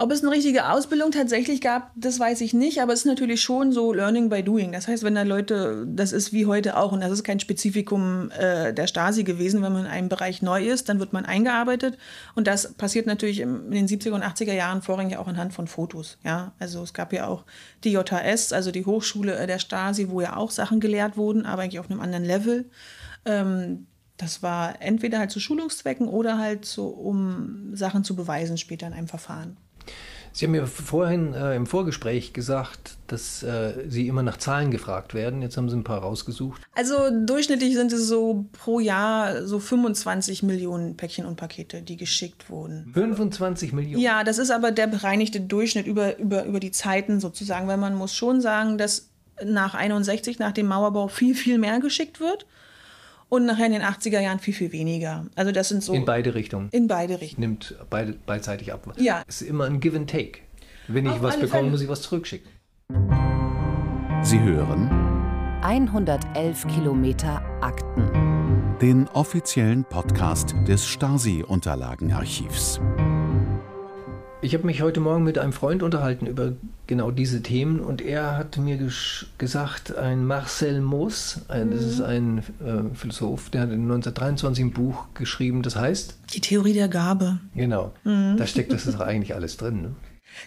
Ob es eine richtige Ausbildung tatsächlich gab, das weiß ich nicht, aber es ist natürlich schon so Learning by Doing. Das heißt, wenn da Leute, das ist wie heute auch, und das ist kein Spezifikum äh, der Stasi gewesen, wenn man in einem Bereich neu ist, dann wird man eingearbeitet. Und das passiert natürlich in den 70er und 80er Jahren vorrangig auch anhand von Fotos. Ja? Also es gab ja auch die JHS, also die Hochschule äh, der Stasi, wo ja auch Sachen gelehrt wurden, aber eigentlich auf einem anderen Level. Ähm, das war entweder halt zu Schulungszwecken oder halt so, um Sachen zu beweisen später in einem Verfahren. Sie haben mir vorhin äh, im Vorgespräch gesagt, dass äh, Sie immer nach Zahlen gefragt werden. Jetzt haben Sie ein paar rausgesucht. Also durchschnittlich sind es so pro Jahr so 25 Millionen Päckchen und Pakete, die geschickt wurden. 25 Millionen? Ja, das ist aber der bereinigte Durchschnitt über, über, über die Zeiten sozusagen, weil man muss schon sagen, dass nach 61, nach dem Mauerbau, viel, viel mehr geschickt wird und nachher in den 80er Jahren viel, viel weniger. Also das sind so. In beide Richtungen. In beide Richtungen. Nimmt beide, beidseitig ab. Ja. Es ist immer ein Give and Take. Wenn ich Auf was bekomme, Fälle. muss ich was zurückschicken. Sie hören 111 Kilometer Akten. Den offiziellen Podcast des Stasi-Unterlagenarchivs. Ich habe mich heute Morgen mit einem Freund unterhalten über genau diese Themen und er hat mir gesagt, ein Marcel Moos, ein, das ist ein äh, Philosoph, der hat 1923 ein Buch geschrieben, das heißt Die Theorie der Gabe. Genau, mhm. da steckt das ist eigentlich alles drin. Ne?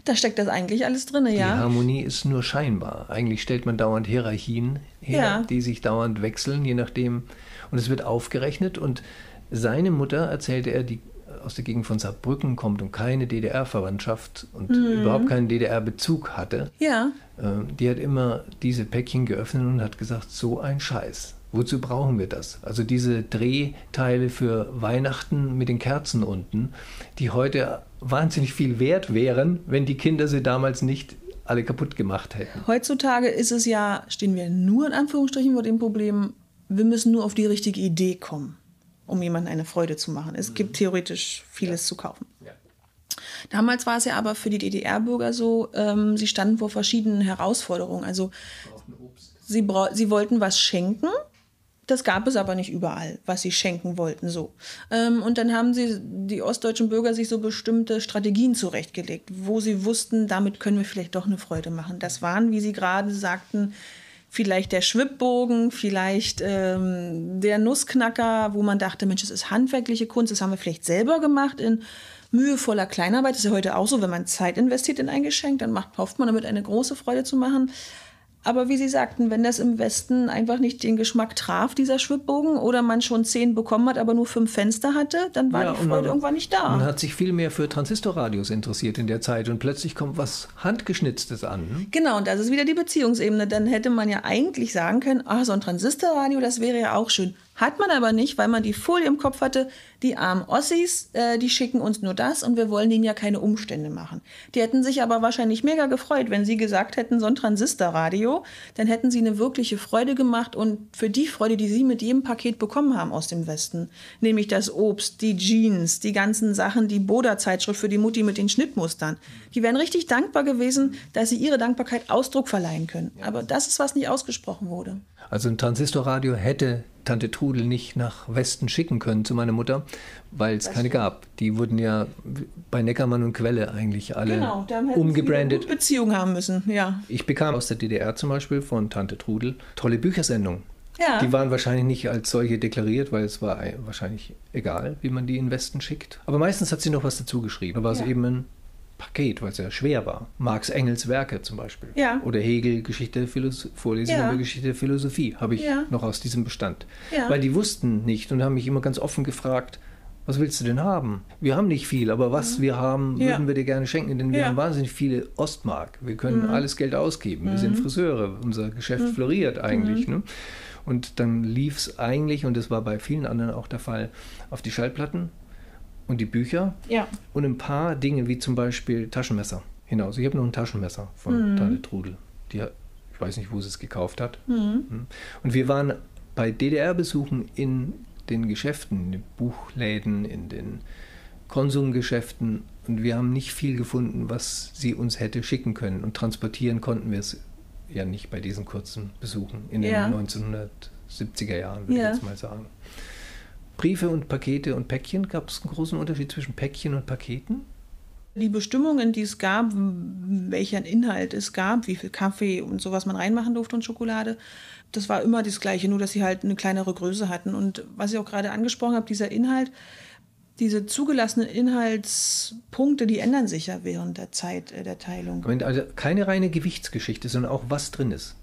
Da steckt das eigentlich alles drin, ja. Die Harmonie ist nur scheinbar. Eigentlich stellt man dauernd Hierarchien her, ja. die sich dauernd wechseln, je nachdem. Und es wird aufgerechnet und seine Mutter, erzählte er, die aus der Gegend von Saarbrücken kommt und keine DDR-Verwandtschaft und mhm. überhaupt keinen DDR-Bezug hatte, ja. äh, die hat immer diese Päckchen geöffnet und hat gesagt, so ein Scheiß. Wozu brauchen wir das? Also diese Drehteile für Weihnachten mit den Kerzen unten, die heute wahnsinnig viel wert wären, wenn die Kinder sie damals nicht alle kaputt gemacht hätten. Heutzutage ist es ja, stehen wir nur in Anführungsstrichen vor dem Problem, wir müssen nur auf die richtige Idee kommen um jemandem eine Freude zu machen. Es mhm. gibt theoretisch vieles ja. zu kaufen. Ja. Damals war es ja aber für die DDR-Bürger so, ähm, sie standen vor verschiedenen Herausforderungen. Also sie, sie wollten was schenken, das gab es aber nicht überall, was sie schenken wollten. So. Ähm, und dann haben sie, die ostdeutschen Bürger, sich so bestimmte Strategien zurechtgelegt, wo sie wussten, damit können wir vielleicht doch eine Freude machen. Das waren, wie Sie gerade sagten, vielleicht der Schwibbogen, vielleicht ähm, der Nussknacker, wo man dachte, Mensch, das ist handwerkliche Kunst, das haben wir vielleicht selber gemacht in mühevoller Kleinarbeit. Das ist ja heute auch so, wenn man Zeit investiert in ein Geschenk, dann macht, hofft man damit eine große Freude zu machen. Aber wie Sie sagten, wenn das im Westen einfach nicht den Geschmack traf, dieser Schwibbogen, oder man schon zehn bekommen hat, aber nur fünf Fenster hatte, dann war ja, die Freude man, irgendwann nicht da. Man hat sich viel mehr für Transistorradios interessiert in der Zeit und plötzlich kommt was Handgeschnitztes an. Ne? Genau, und das ist wieder die Beziehungsebene. Dann hätte man ja eigentlich sagen können, ah, so ein Transistorradio, das wäre ja auch schön. Hat man aber nicht, weil man die Folie im Kopf hatte, die armen Ossis, äh, die schicken uns nur das und wir wollen ihnen ja keine Umstände machen. Die hätten sich aber wahrscheinlich mega gefreut, wenn sie gesagt hätten, so ein Transistorradio, dann hätten sie eine wirkliche Freude gemacht und für die Freude, die sie mit jedem Paket bekommen haben aus dem Westen, nämlich das Obst, die Jeans, die ganzen Sachen, die Boda-Zeitschrift für die Mutti mit den Schnittmustern, die wären richtig dankbar gewesen, dass sie ihre Dankbarkeit Ausdruck verleihen können. Aber das ist, was nicht ausgesprochen wurde. Also ein Transistorradio hätte Tante Trudel nicht nach Westen schicken können zu meiner Mutter, weil es keine gab. Die wurden ja bei Neckermann und Quelle eigentlich alle genau, umgebrandet. Beziehung haben müssen, ja. Ich bekam aus der DDR zum Beispiel von Tante Trudel tolle Büchersendungen. Ja. Die waren wahrscheinlich nicht als solche deklariert, weil es war wahrscheinlich egal, wie man die in den Westen schickt. Aber meistens hat sie noch was dazu geschrieben. Da war es eben ein Paket, weil es ja schwer war. Marx Engels Werke zum Beispiel. Ja. Oder Hegel Geschichte Vorlesung ja. über Geschichte der Philosophie habe ich ja. noch aus diesem Bestand. Weil die wussten nicht und haben mich immer ganz offen gefragt, was willst du denn haben? Wir haben nicht viel, aber was mhm. wir haben, würden wir dir gerne schenken, denn wir haben wahnsinnig viele Ostmark. Wir können mhm. alles Geld ausgeben. Wir sind mhm. Friseure, unser Geschäft mhm. floriert eigentlich. Mhm. Ne? Und dann lief es eigentlich, und das war bei vielen anderen auch der Fall, auf die Schallplatten und die Bücher ja. und ein paar Dinge wie zum Beispiel Taschenmesser hinaus. Ich habe noch ein Taschenmesser von mhm. Tante Trudel. Die, ich weiß nicht, wo sie es gekauft hat. Mhm. mhm. Und wir waren bei DDR-Besuchen in den Geschäften, in den Buchläden, in den Konsumgeschäften und wir haben nicht viel gefunden, was sie uns hätte schicken können. Und transportieren konnten wir es ja nicht bei diesen kurzen Besuchen in den 1970er Jahren, würde ja. ich jetzt mal sagen. Briefe und Pakete und Päckchen? Gab es einen großen Unterschied zwischen Päckchen und Paketen? Die Bestimmungen, die es gab, welchen Inhalt es gab, wie viel Kaffee und sowas man reinmachen durfte und Schokolade, das war immer das Gleiche, nur dass sie halt eine kleinere Größe hatten. Und was ich auch gerade angesprochen habe, dieser Inhalt, diese zugelassenen Inhaltspunkte, die ändern sich ja während der Zeit äh, der Teilung. Also keine reine Gewichtsgeschichte, sondern auch was drin ist.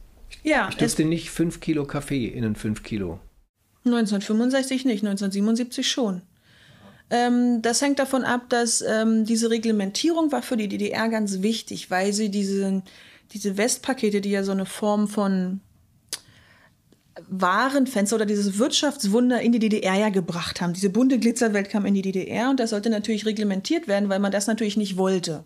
Ja, ich durfte nicht fünf Kilo Kaffee in einen fünf Kilo 1965 nicht, 1977 schon. Ähm, das hängt davon ab, dass ähm, diese Reglementierung war für die DDR ganz wichtig, weil sie diese, diese Westpakete, die ja so eine Form von Warenfenster oder dieses Wirtschaftswunder in die DDR ja gebracht haben. Diese bunte Glitzerwelt kam in die DDR und das sollte natürlich reglementiert werden, weil man das natürlich nicht wollte.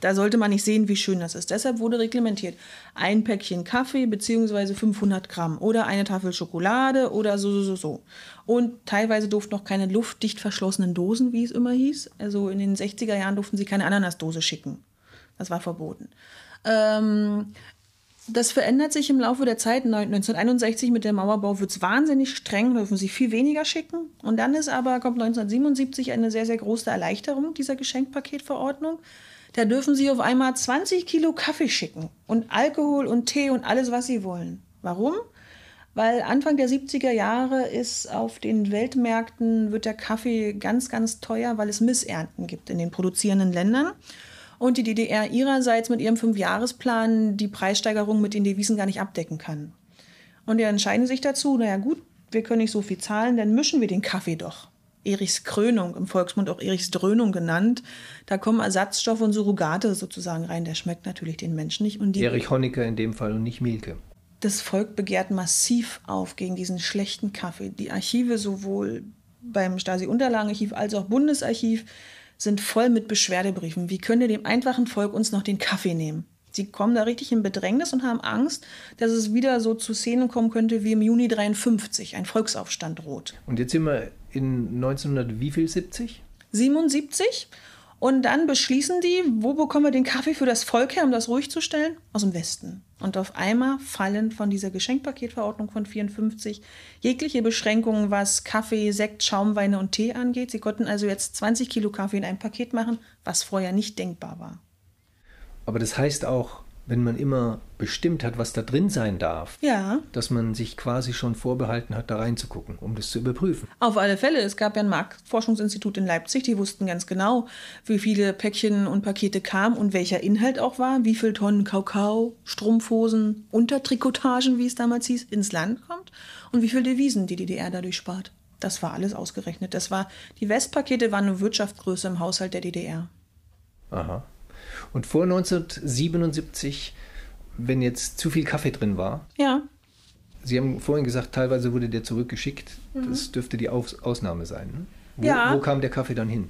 Da sollte man nicht sehen, wie schön das ist. Deshalb wurde reglementiert. Ein Päckchen Kaffee beziehungsweise 500 Gramm oder eine Tafel Schokolade oder so, so, so, so. Und teilweise durften noch keine luftdicht verschlossenen Dosen, wie es immer hieß. Also in den 60er Jahren durften sie keine Ananasdose schicken. Das war verboten. Ähm, das verändert sich im Laufe der Zeit. 1961 mit dem Mauerbau wird es wahnsinnig streng, dürfen sie viel weniger schicken. Und dann ist aber, kommt 1977 eine sehr, sehr große Erleichterung dieser Geschenkpaketverordnung. Da dürfen Sie auf einmal 20 Kilo Kaffee schicken und Alkohol und Tee und alles, was Sie wollen. Warum? Weil Anfang der 70er Jahre ist auf den Weltmärkten wird der Kaffee ganz, ganz teuer, weil es Missernten gibt in den produzierenden Ländern. Und die DDR ihrerseits mit ihrem Fünfjahresplan die Preissteigerung mit den Devisen gar nicht abdecken kann. Und die entscheiden sich dazu, naja gut, wir können nicht so viel zahlen, dann mischen wir den Kaffee doch. Erichs Krönung, im Volksmund auch Erichs Dröhnung genannt. Da kommen Ersatzstoffe und Surrogate sozusagen rein. Der schmeckt natürlich den Menschen nicht. Und Erich Honecker in dem Fall und nicht Mielke. Das Volk begehrt massiv auf gegen diesen schlechten Kaffee. Die Archive sowohl beim Stasi-Unterlagenarchiv als auch Bundesarchiv sind voll mit Beschwerdebriefen. Wie könnt ihr dem einfachen Volk uns noch den Kaffee nehmen? Sie kommen da richtig in Bedrängnis und haben Angst, dass es wieder so zu Szenen kommen könnte wie im Juni 53, ein Volksaufstand droht. Und jetzt sind wir in 1900 wie viel 70? 77. Und dann beschließen die, wo bekommen wir den Kaffee für das Volk her, um das ruhig zu stellen? Aus dem Westen. Und auf einmal fallen von dieser Geschenkpaketverordnung von 54 jegliche Beschränkungen, was Kaffee, Sekt, Schaumweine und Tee angeht. Sie konnten also jetzt 20 Kilo Kaffee in ein Paket machen, was vorher nicht denkbar war. Aber das heißt auch, wenn man immer bestimmt hat, was da drin sein darf, Ja, dass man sich quasi schon vorbehalten hat, da reinzugucken, um das zu überprüfen. auf alle Fälle. Es gab ja ein Marktforschungsinstitut in Leipzig, die wussten ganz genau, wie viele Päckchen und Pakete kamen und welcher Inhalt auch war, wie viel Tonnen Kakao, Strumpfhosen, Untertrikotagen, wie es damals hieß, ins Land kommt und wie viel Devisen die DDR dadurch spart. Das war alles ausgerechnet. Das war, die Westpakete waren eine Wirtschaftsgröße im Haushalt der DDR. Aha. Und vor 1977, wenn jetzt zu viel Kaffee drin war, Ja, Sie haben vorhin gesagt, teilweise wurde der zurückgeschickt. Das dürfte die Aus Ausnahme sein. Ne? Wo, Ja. wo kam der Kaffee dann hin?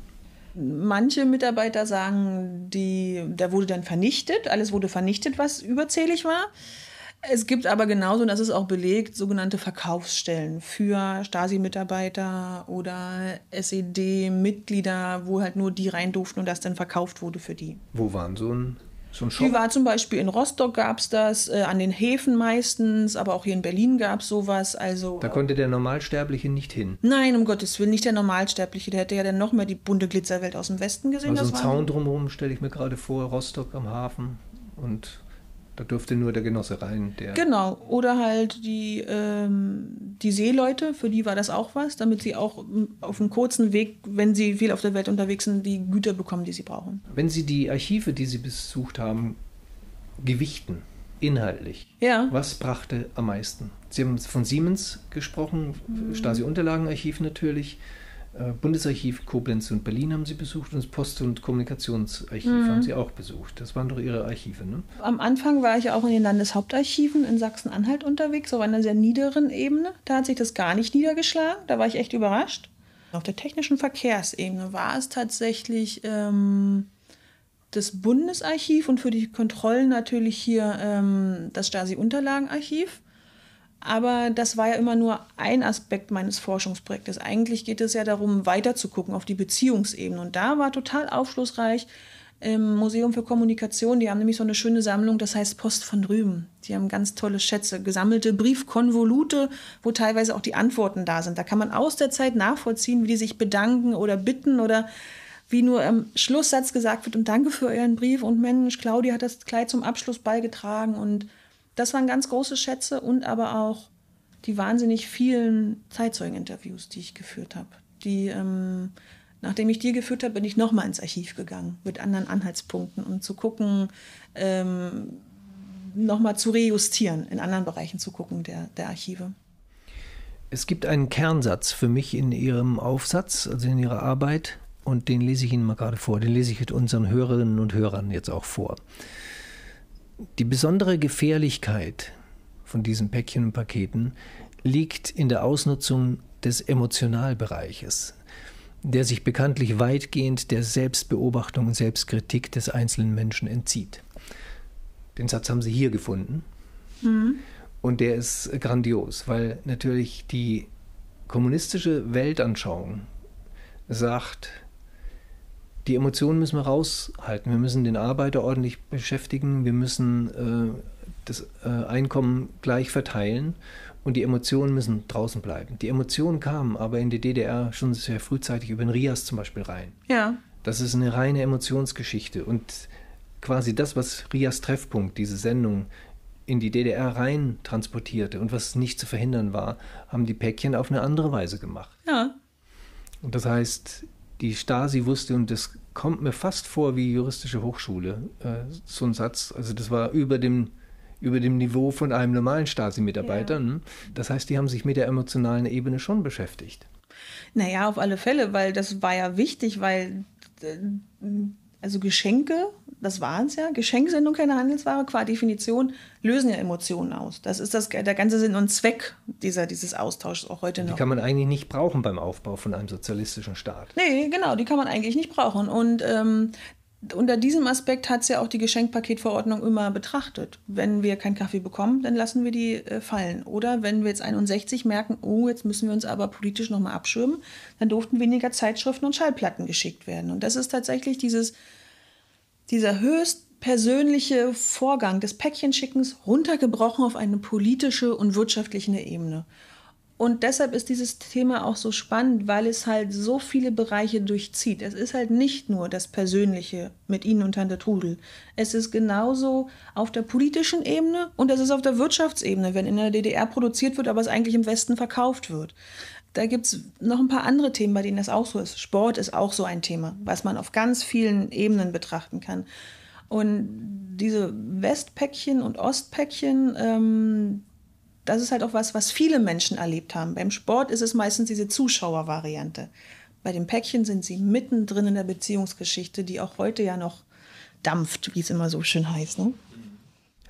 Manche Mitarbeiter sagen, die, der wurde dann vernichtet, alles wurde vernichtet, was überzählig war. Es gibt aber genauso, und das ist auch belegt, sogenannte Verkaufsstellen für Stasi-Mitarbeiter oder SED-Mitglieder, wo halt nur die rein durften und das dann verkauft wurde für die. Wo waren so ein, so? Die war zum Beispiel in Rostock gab es das, äh, an den Häfen meistens, aber auch hier in Berlin gab es sowas. Also Da konnte der Normalsterbliche nicht hin. Nein, um Gottes Willen, nicht der Normalsterbliche. Der hätte ja dann noch mehr die bunte Glitzerwelt aus dem Westen gesehen. Also ein Zaun drumherum stelle ich mir gerade vor, Rostock am Hafen. Und da durfte nur der Genosse rein, der Genau, oder halt die, ähm, die Seeleute, für die war das auch was, damit sie auch mm, auf einem kurzen Weg, wenn sie viel auf der Welt unterwegs sind, die Güter bekommen, die sie brauchen. Wenn Sie die Archive, die Sie besucht haben, gewichten, inhaltlich, Ja, was brachte am meisten? Sie haben von Siemens gesprochen, Stasi-Unterlagenarchiv natürlich, Bundesarchiv Koblenz und Berlin haben Sie besucht und das Post- und Kommunikationsarchiv haben Sie auch besucht. Das waren doch Ihre Archive, ne? am Anfang war ich auch in den Landeshauptarchiven in Sachsen-Anhalt unterwegs, auf einer sehr niederen Ebene. Da hat sich das gar nicht niedergeschlagen, da war ich echt überrascht. Auf der technischen Verkehrsebene war es tatsächlich ähm, das Bundesarchiv und für die Kontrollen natürlich hier ähm, das Stasi-Unterlagenarchiv. Aber das war ja immer nur ein Aspekt meines Forschungsprojektes. Eigentlich geht es ja darum, weiterzugucken auf die Beziehungsebene. Und da war total aufschlussreich im Museum für Kommunikation. Die haben nämlich so eine schöne Sammlung, das heißt Post von drüben. Die haben ganz tolle Schätze, gesammelte Briefkonvolute, wo teilweise auch die Antworten da sind. Da kann man aus der Zeit nachvollziehen, wie die sich bedanken oder bitten oder wie nur im Schlusssatz gesagt wird und danke für euren Brief und Mensch, Claudia hat das Kleid zum Abschluss beigetragen und das waren ganz große Schätze und aber auch die wahnsinnig vielen Zeitzeugeninterviews, die ich geführt habe. Die, ähm, nachdem ich die geführt habe, bin ich nochmal ins Archiv gegangen mit anderen Anhaltspunkten, um zu gucken, ähm, nochmal zu rejustieren, in anderen Bereichen zu gucken der, der Archive. Es gibt einen Kernsatz für mich in Ihrem Aufsatz, also in Ihrer Arbeit, und den lese ich Ihnen mal gerade vor. Den lese ich mit unseren Hörerinnen und Hörern jetzt auch vor. Die besondere Gefährlichkeit von diesen Päckchen und Paketen liegt in der Ausnutzung des Emotionalbereiches, der sich bekanntlich weitgehend der Selbstbeobachtung und Selbstkritik des einzelnen Menschen entzieht. Den Satz haben Sie hier gefunden. Und der ist grandios, weil natürlich die kommunistische Weltanschauung sagt, die Emotionen müssen wir raushalten. Wir müssen den Arbeiter ordentlich beschäftigen. Wir müssen äh, das äh, Einkommen gleich verteilen. Und die Emotionen müssen draußen bleiben. Die Emotionen kamen aber in die DDR schon sehr frühzeitig über den Rias zum Beispiel rein. Ja, Das ist eine reine Emotionsgeschichte. Und quasi das, was Rias Treffpunkt, diese Sendung, in die DDR rein transportierte und was nicht zu verhindern war, haben die Päckchen auf eine andere Weise gemacht. ja, Und das heißt, die Stasi wusste, und das kommt mir fast vor wie juristische Hochschule, äh, so ein Satz, also das war über dem, über dem Niveau von einem normalen Stasi-Mitarbeiter. Ja. ne? Das heißt, die haben sich mit der emotionalen Ebene schon beschäftigt. Naja, auf alle Fälle, weil das war ja wichtig, weil äh, also Geschenke, das waren es ja, Geschenke sind nun keine Handelsware, qua Definition lösen ja Emotionen aus. Das ist das, der ganze Sinn und Zweck dieser, dieses Austauschs auch heute Die noch. kann man eigentlich nicht brauchen beim Aufbau von einem sozialistischen Staat. Nee, genau, die kann man eigentlich nicht brauchen. Und ähm, unter diesem Aspekt hat es ja auch die Geschenkpaketverordnung immer betrachtet. Wenn wir keinen Kaffee bekommen, dann lassen wir die äh, fallen. Oder wenn wir jetzt 61 merken, oh, jetzt müssen wir uns aber politisch nochmal abschirmen, dann durften weniger Zeitschriften und Schallplatten geschickt werden. Und das ist tatsächlich dieses, dieser höchst persönliche Vorgang des Päckchenschickens runtergebrochen auf eine politische und wirtschaftliche Ebene. Und deshalb ist dieses Thema auch so spannend, weil es halt so viele Bereiche durchzieht. Es ist halt nicht nur das Persönliche mit Ihnen und Tante Trudel. Es ist genauso auf der politischen Ebene und es ist auf der Wirtschaftsebene, wenn in der DDR produziert wird, aber es eigentlich im Westen verkauft wird. Da gibt es noch ein paar andere Themen, bei denen das auch so ist. Sport ist auch so ein Thema, was man auf ganz vielen Ebenen betrachten kann. Und diese Westpäckchen und Ostpäckchen, ähm, das ist halt auch was, was viele Menschen erlebt haben. Beim Sport ist es meistens diese Zuschauervariante. Bei den Päckchen sind sie mittendrin in der Beziehungsgeschichte, die auch heute ja noch dampft, wie es immer so schön heißt. Ne?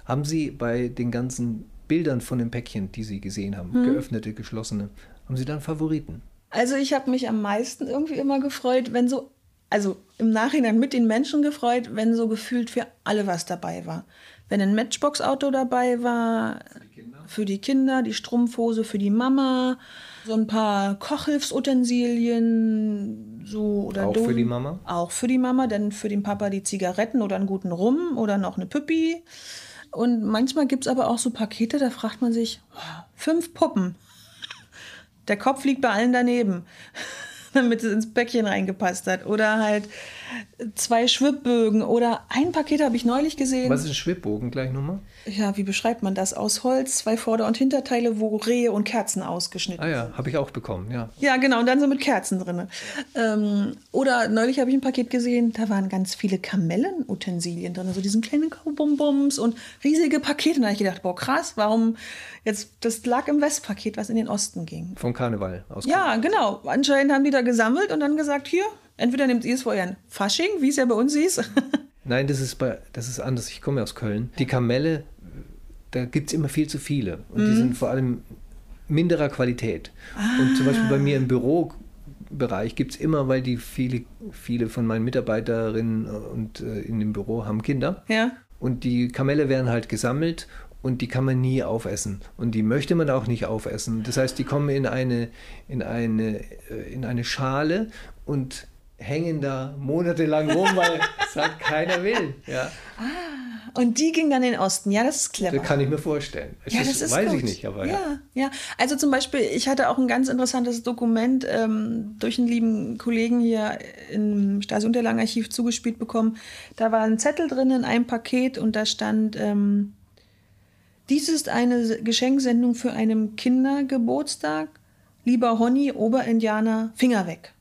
Haben Sie bei den ganzen Bildern von den Päckchen, die Sie gesehen haben, hm. geöffnete, geschlossene, haben Sie dann Favoriten? Also ich habe mich am meisten irgendwie immer gefreut, wenn so, also im Nachhinein mit den Menschen gefreut, wenn so gefühlt für alle was dabei war. Wenn ein Matchbox-Auto dabei war, für die Kinder, die Strumpfhose für die Mama, so ein paar Kochhilfsutensilien, so oder Auch Dosen. für die Mama? Auch für die Mama, dann für den Papa die Zigaretten oder einen guten Rum oder noch eine Püppi. Und manchmal gibt es aber auch so Pakete, da fragt man sich, fünf Puppen. Der Kopf liegt bei allen daneben, damit es ins Bäckchen reingepasst hat. Oder halt zwei Schwibbögen oder ein Paket habe ich neulich gesehen. Was ist ein Schwibbogen gleich nochmal? Ja, wie beschreibt man das? Aus Holz, zwei Vorder- und Hinterteile, wo Rehe und Kerzen ausgeschnitten sind. Ah ja, habe ich auch bekommen, ja. Ja, genau, und dann so mit Kerzen drin. Ähm, oder neulich habe ich ein Paket gesehen, da waren ganz viele Kamellenutensilien drin, also diesen kleinen Kaubumbums und riesige Pakete. Und da habe ich gedacht, boah, krass, warum jetzt, das lag im Westpaket, was in den Osten ging. Vom Karneval aus. Ja, genau. Anscheinend haben die da gesammelt und dann gesagt, hier, Entweder nehmt ihr es vor euren Fasching, wie es ja bei uns hieß. Nein, das ist, bei, das ist anders. Ich komme aus Köln. Die Kamelle, da gibt es immer viel zu viele. Und mhm. die sind vor allem minderer Qualität. Ah. Und zum Beispiel bei mir im Bürobereich gibt es immer, weil die viele, viele von meinen Mitarbeiterinnen und äh, in dem Büro haben Kinder. Ja. Und die Kamelle werden halt gesammelt und die kann man nie aufessen. Und die möchte man auch nicht aufessen. Das heißt, die kommen in eine, in eine, äh, in eine Schale und hängen da monatelang rum, weil es halt keiner will. Ja. Ah, und die ging dann in den Osten. Ja, das ist clever. Das kann ich mir vorstellen. Ja, das, das ist weiß gut. ich nicht, aber ja. ja. ja. Also zum Beispiel, ich hatte auch ein ganz interessantes Dokument ähm, durch einen lieben Kollegen hier im Stasi-Unterlagenarchiv zugespielt bekommen. Da war ein Zettel drin in einem Paket und da stand, ähm, dies ist eine Geschenksendung für einen Kindergeburtstag. Lieber Honey, Oberindianer, Finger weg.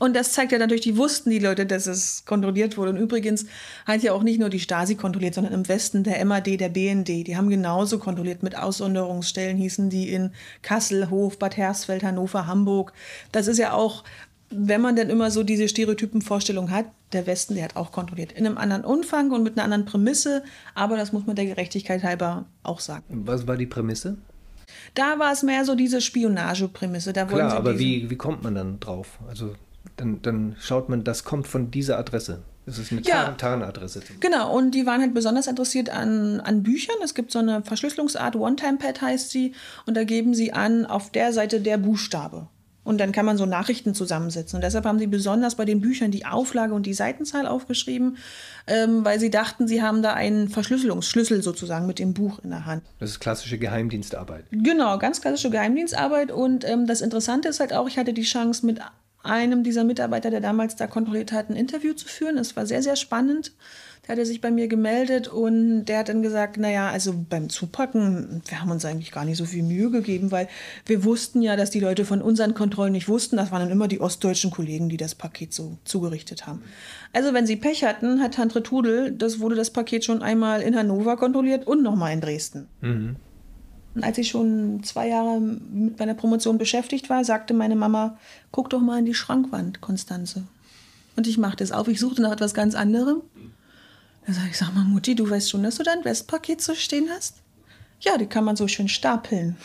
Und das zeigt ja natürlich, die wussten die Leute, dass es kontrolliert wurde. Und übrigens hat ja auch nicht nur die Stasi kontrolliert, sondern im Westen der MAD, der BND. Die haben genauso kontrolliert mit Aussonderungsstellen, hießen die in Kassel, Hof, Bad Hersfeld, Hannover, Hamburg. Das ist ja auch, wenn man denn immer so diese Stereotypenvorstellung hat, der Westen, der hat auch kontrolliert. In einem anderen Umfang und mit einer anderen Prämisse. Aber das muss man der Gerechtigkeit halber auch sagen. Was war die Prämisse? Da war es mehr so diese Spionageprämisse. Da Klar, aber wie, wie kommt man dann drauf? Also dann, dann schaut man, das kommt von dieser Adresse. Das ist eine ja, Tarnadresse. Genau, und die waren halt besonders interessiert an, an Büchern. Es gibt so eine Verschlüsselungsart, One-Time-Pad heißt sie, und da geben sie an, auf der Seite der Buchstabe. Und dann kann man so Nachrichten zusammensetzen. Und deshalb haben sie besonders bei den Büchern die Auflage und die Seitenzahl aufgeschrieben, ähm, weil sie dachten, sie haben da einen Verschlüsselungsschlüssel sozusagen mit dem Buch in der Hand. Das ist klassische Geheimdienstarbeit. Genau, ganz klassische Geheimdienstarbeit. Und ähm, das Interessante ist halt auch, ich hatte die Chance mit einem dieser Mitarbeiter, der damals da kontrolliert hat, ein Interview zu führen. Es war sehr, sehr spannend. Der hatte sich bei mir gemeldet und der hat dann gesagt, naja, also beim Zupacken, wir haben uns eigentlich gar nicht so viel Mühe gegeben, weil wir wussten ja, dass die Leute von unseren Kontrollen nicht wussten. Das waren dann immer die ostdeutschen Kollegen, die das Paket so zugerichtet haben. Also wenn sie Pech hatten, hat Tantre Tudel, das wurde das Paket schon einmal in Hannover kontrolliert und nochmal in Dresden. Mhm. Als ich schon zwei Jahre mit meiner Promotion beschäftigt war, sagte meine Mama, guck doch mal in die Schrankwand, Konstanze. Und ich machte es auf, ich suchte nach etwas ganz anderem. Da sage ich, sag mal, Mutti, du weißt schon, dass du dein Westpaket so stehen hast? Ja, die kann man so schön stapeln.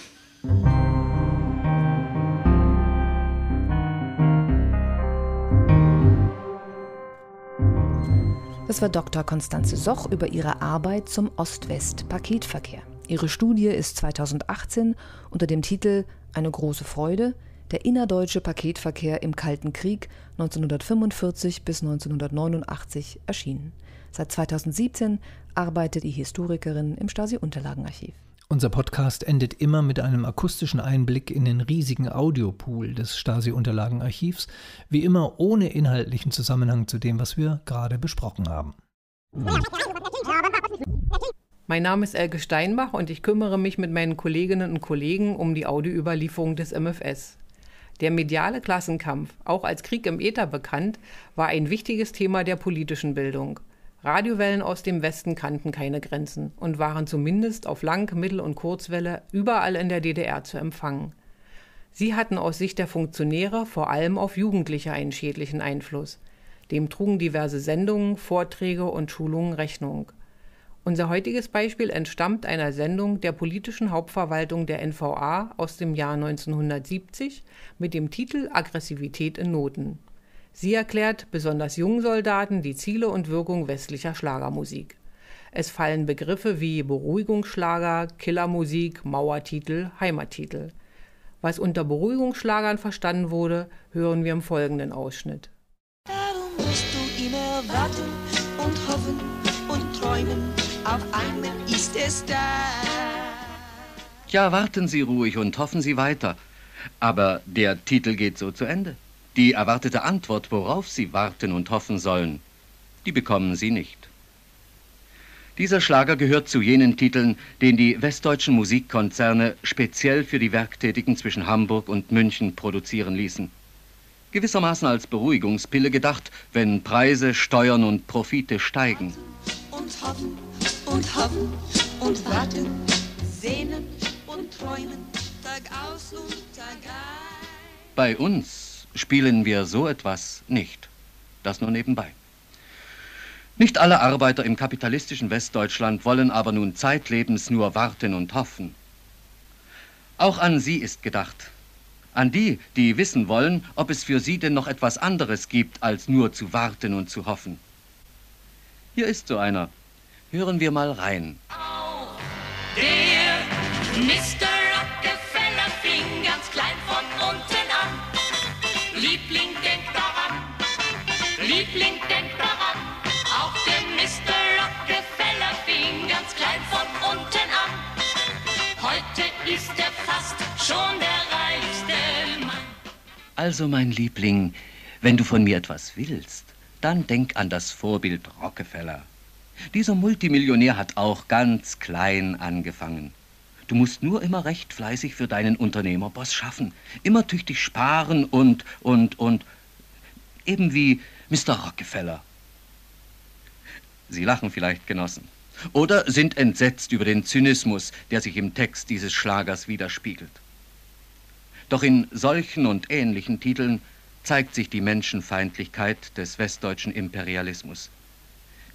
Das war Dr. Konstanze Soch über ihre Arbeit zum Ost-West-Paketverkehr. Ihre Studie ist 2018 unter dem Titel Eine große Freude, der innerdeutsche Paketverkehr im Kalten Krieg 1945 bis 1989 erschienen. Seit 2017 arbeitet die Historikerin im Stasi-Unterlagenarchiv. Unser Podcast endet immer mit einem akustischen Einblick in den riesigen Audiopool des Stasi-Unterlagenarchivs, wie immer ohne inhaltlichen Zusammenhang zu dem, was wir gerade besprochen haben. Mein Name ist Elke Steinbach und ich kümmere mich mit meinen Kolleginnen und Kollegen um die Audioüberlieferung des MFS. Der mediale Klassenkampf, auch als Krieg im Äther bekannt, war ein wichtiges Thema der politischen Bildung. Radiowellen aus dem Westen kannten keine Grenzen und waren zumindest auf Lang-, Mittel- und Kurzwelle überall in der DDR zu empfangen. Sie hatten aus Sicht der Funktionäre vor allem auf Jugendliche einen schädlichen Einfluss. Dem trugen diverse Sendungen, Vorträge und Schulungen Rechnung. Unser heutiges Beispiel entstammt einer Sendung der politischen Hauptverwaltung der NVA aus dem Jahr 1970 mit dem Titel Aggressivität in Noten. Sie erklärt besonders jungen Soldaten die Ziele und Wirkung westlicher Schlagermusik. Es fallen Begriffe wie Beruhigungsschlager, Killermusik, Mauertitel, Heimattitel. Was unter Beruhigungsschlagern verstanden wurde, hören wir im folgenden Ausschnitt. Darum musst du immer warten und hoffen und träumen auf einmal ist es da. Ja, warten Sie ruhig und hoffen Sie weiter. Aber der Titel geht so zu Ende. Die erwartete Antwort, worauf Sie warten und hoffen sollen, die bekommen Sie nicht. Dieser Schlager gehört zu jenen Titeln, den die westdeutschen Musikkonzerne speziell für die Werktätigen zwischen Hamburg und München produzieren ließen. Gewissermaßen als Beruhigungspille gedacht, wenn Preise, Steuern und Profite steigen. Und hoffen und hoffen und warten, sehnen und träumen, Tag aus und Tag ein. Bei uns spielen wir so etwas nicht. Das nur nebenbei. Nicht alle Arbeiter im kapitalistischen Westdeutschland wollen aber nun zeitlebens nur warten und hoffen. Auch an sie ist gedacht. An die, die wissen wollen, ob es für sie denn noch etwas anderes gibt, als nur zu warten und zu hoffen. Hier ist so einer, Hören wir mal rein. Der Mr. Rockefeller fing ganz klein von unten an. Liebling, denk daran, Liebling, denk daran. Auch der Mr. Rockefeller fing ganz klein von unten an. Heute ist er fast schon der reichste Mann. Also, mein Liebling, wenn du von mir etwas willst, dann denk an das Vorbild Rockefeller. Dieser Multimillionär hat auch ganz klein angefangen. Du musst nur immer recht fleißig für deinen Unternehmerboss schaffen, immer tüchtig sparen und, und, und, eben wie Mr. Rockefeller. Sie lachen vielleicht, Genossen, oder sind entsetzt über den Zynismus, der sich im Text dieses Schlagers widerspiegelt. Doch in solchen und ähnlichen Titeln zeigt sich die Menschenfeindlichkeit des westdeutschen Imperialismus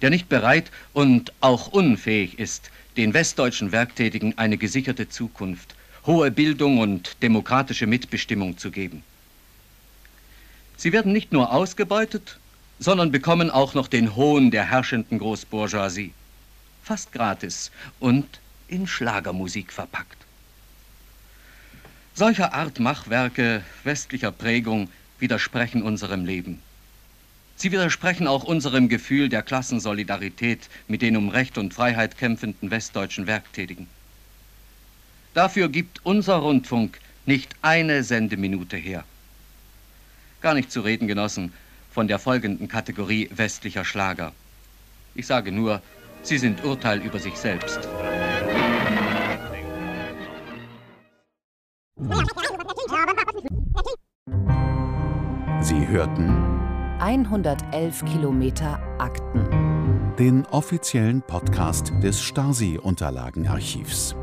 der nicht bereit und auch unfähig ist, den westdeutschen Werktätigen eine gesicherte Zukunft, hohe Bildung und demokratische Mitbestimmung zu geben. Sie werden nicht nur ausgebeutet, sondern bekommen auch noch den Hohn der herrschenden Großbourgeoisie. Fast gratis und in Schlagermusik verpackt. Solcher Art Machwerke westlicher Prägung widersprechen unserem Leben. Sie widersprechen auch unserem Gefühl der Klassensolidarität mit den um Recht und Freiheit kämpfenden westdeutschen Werktätigen. Dafür gibt unser Rundfunk nicht eine Sendeminute her. Gar nicht zu reden, Genossen, von der folgenden Kategorie westlicher Schlager. Ich sage nur, sie sind Urteil über sich selbst. Sie hörten 111 Kilometer Akten. Den offiziellen Podcast des Stasi-Unterlagenarchivs.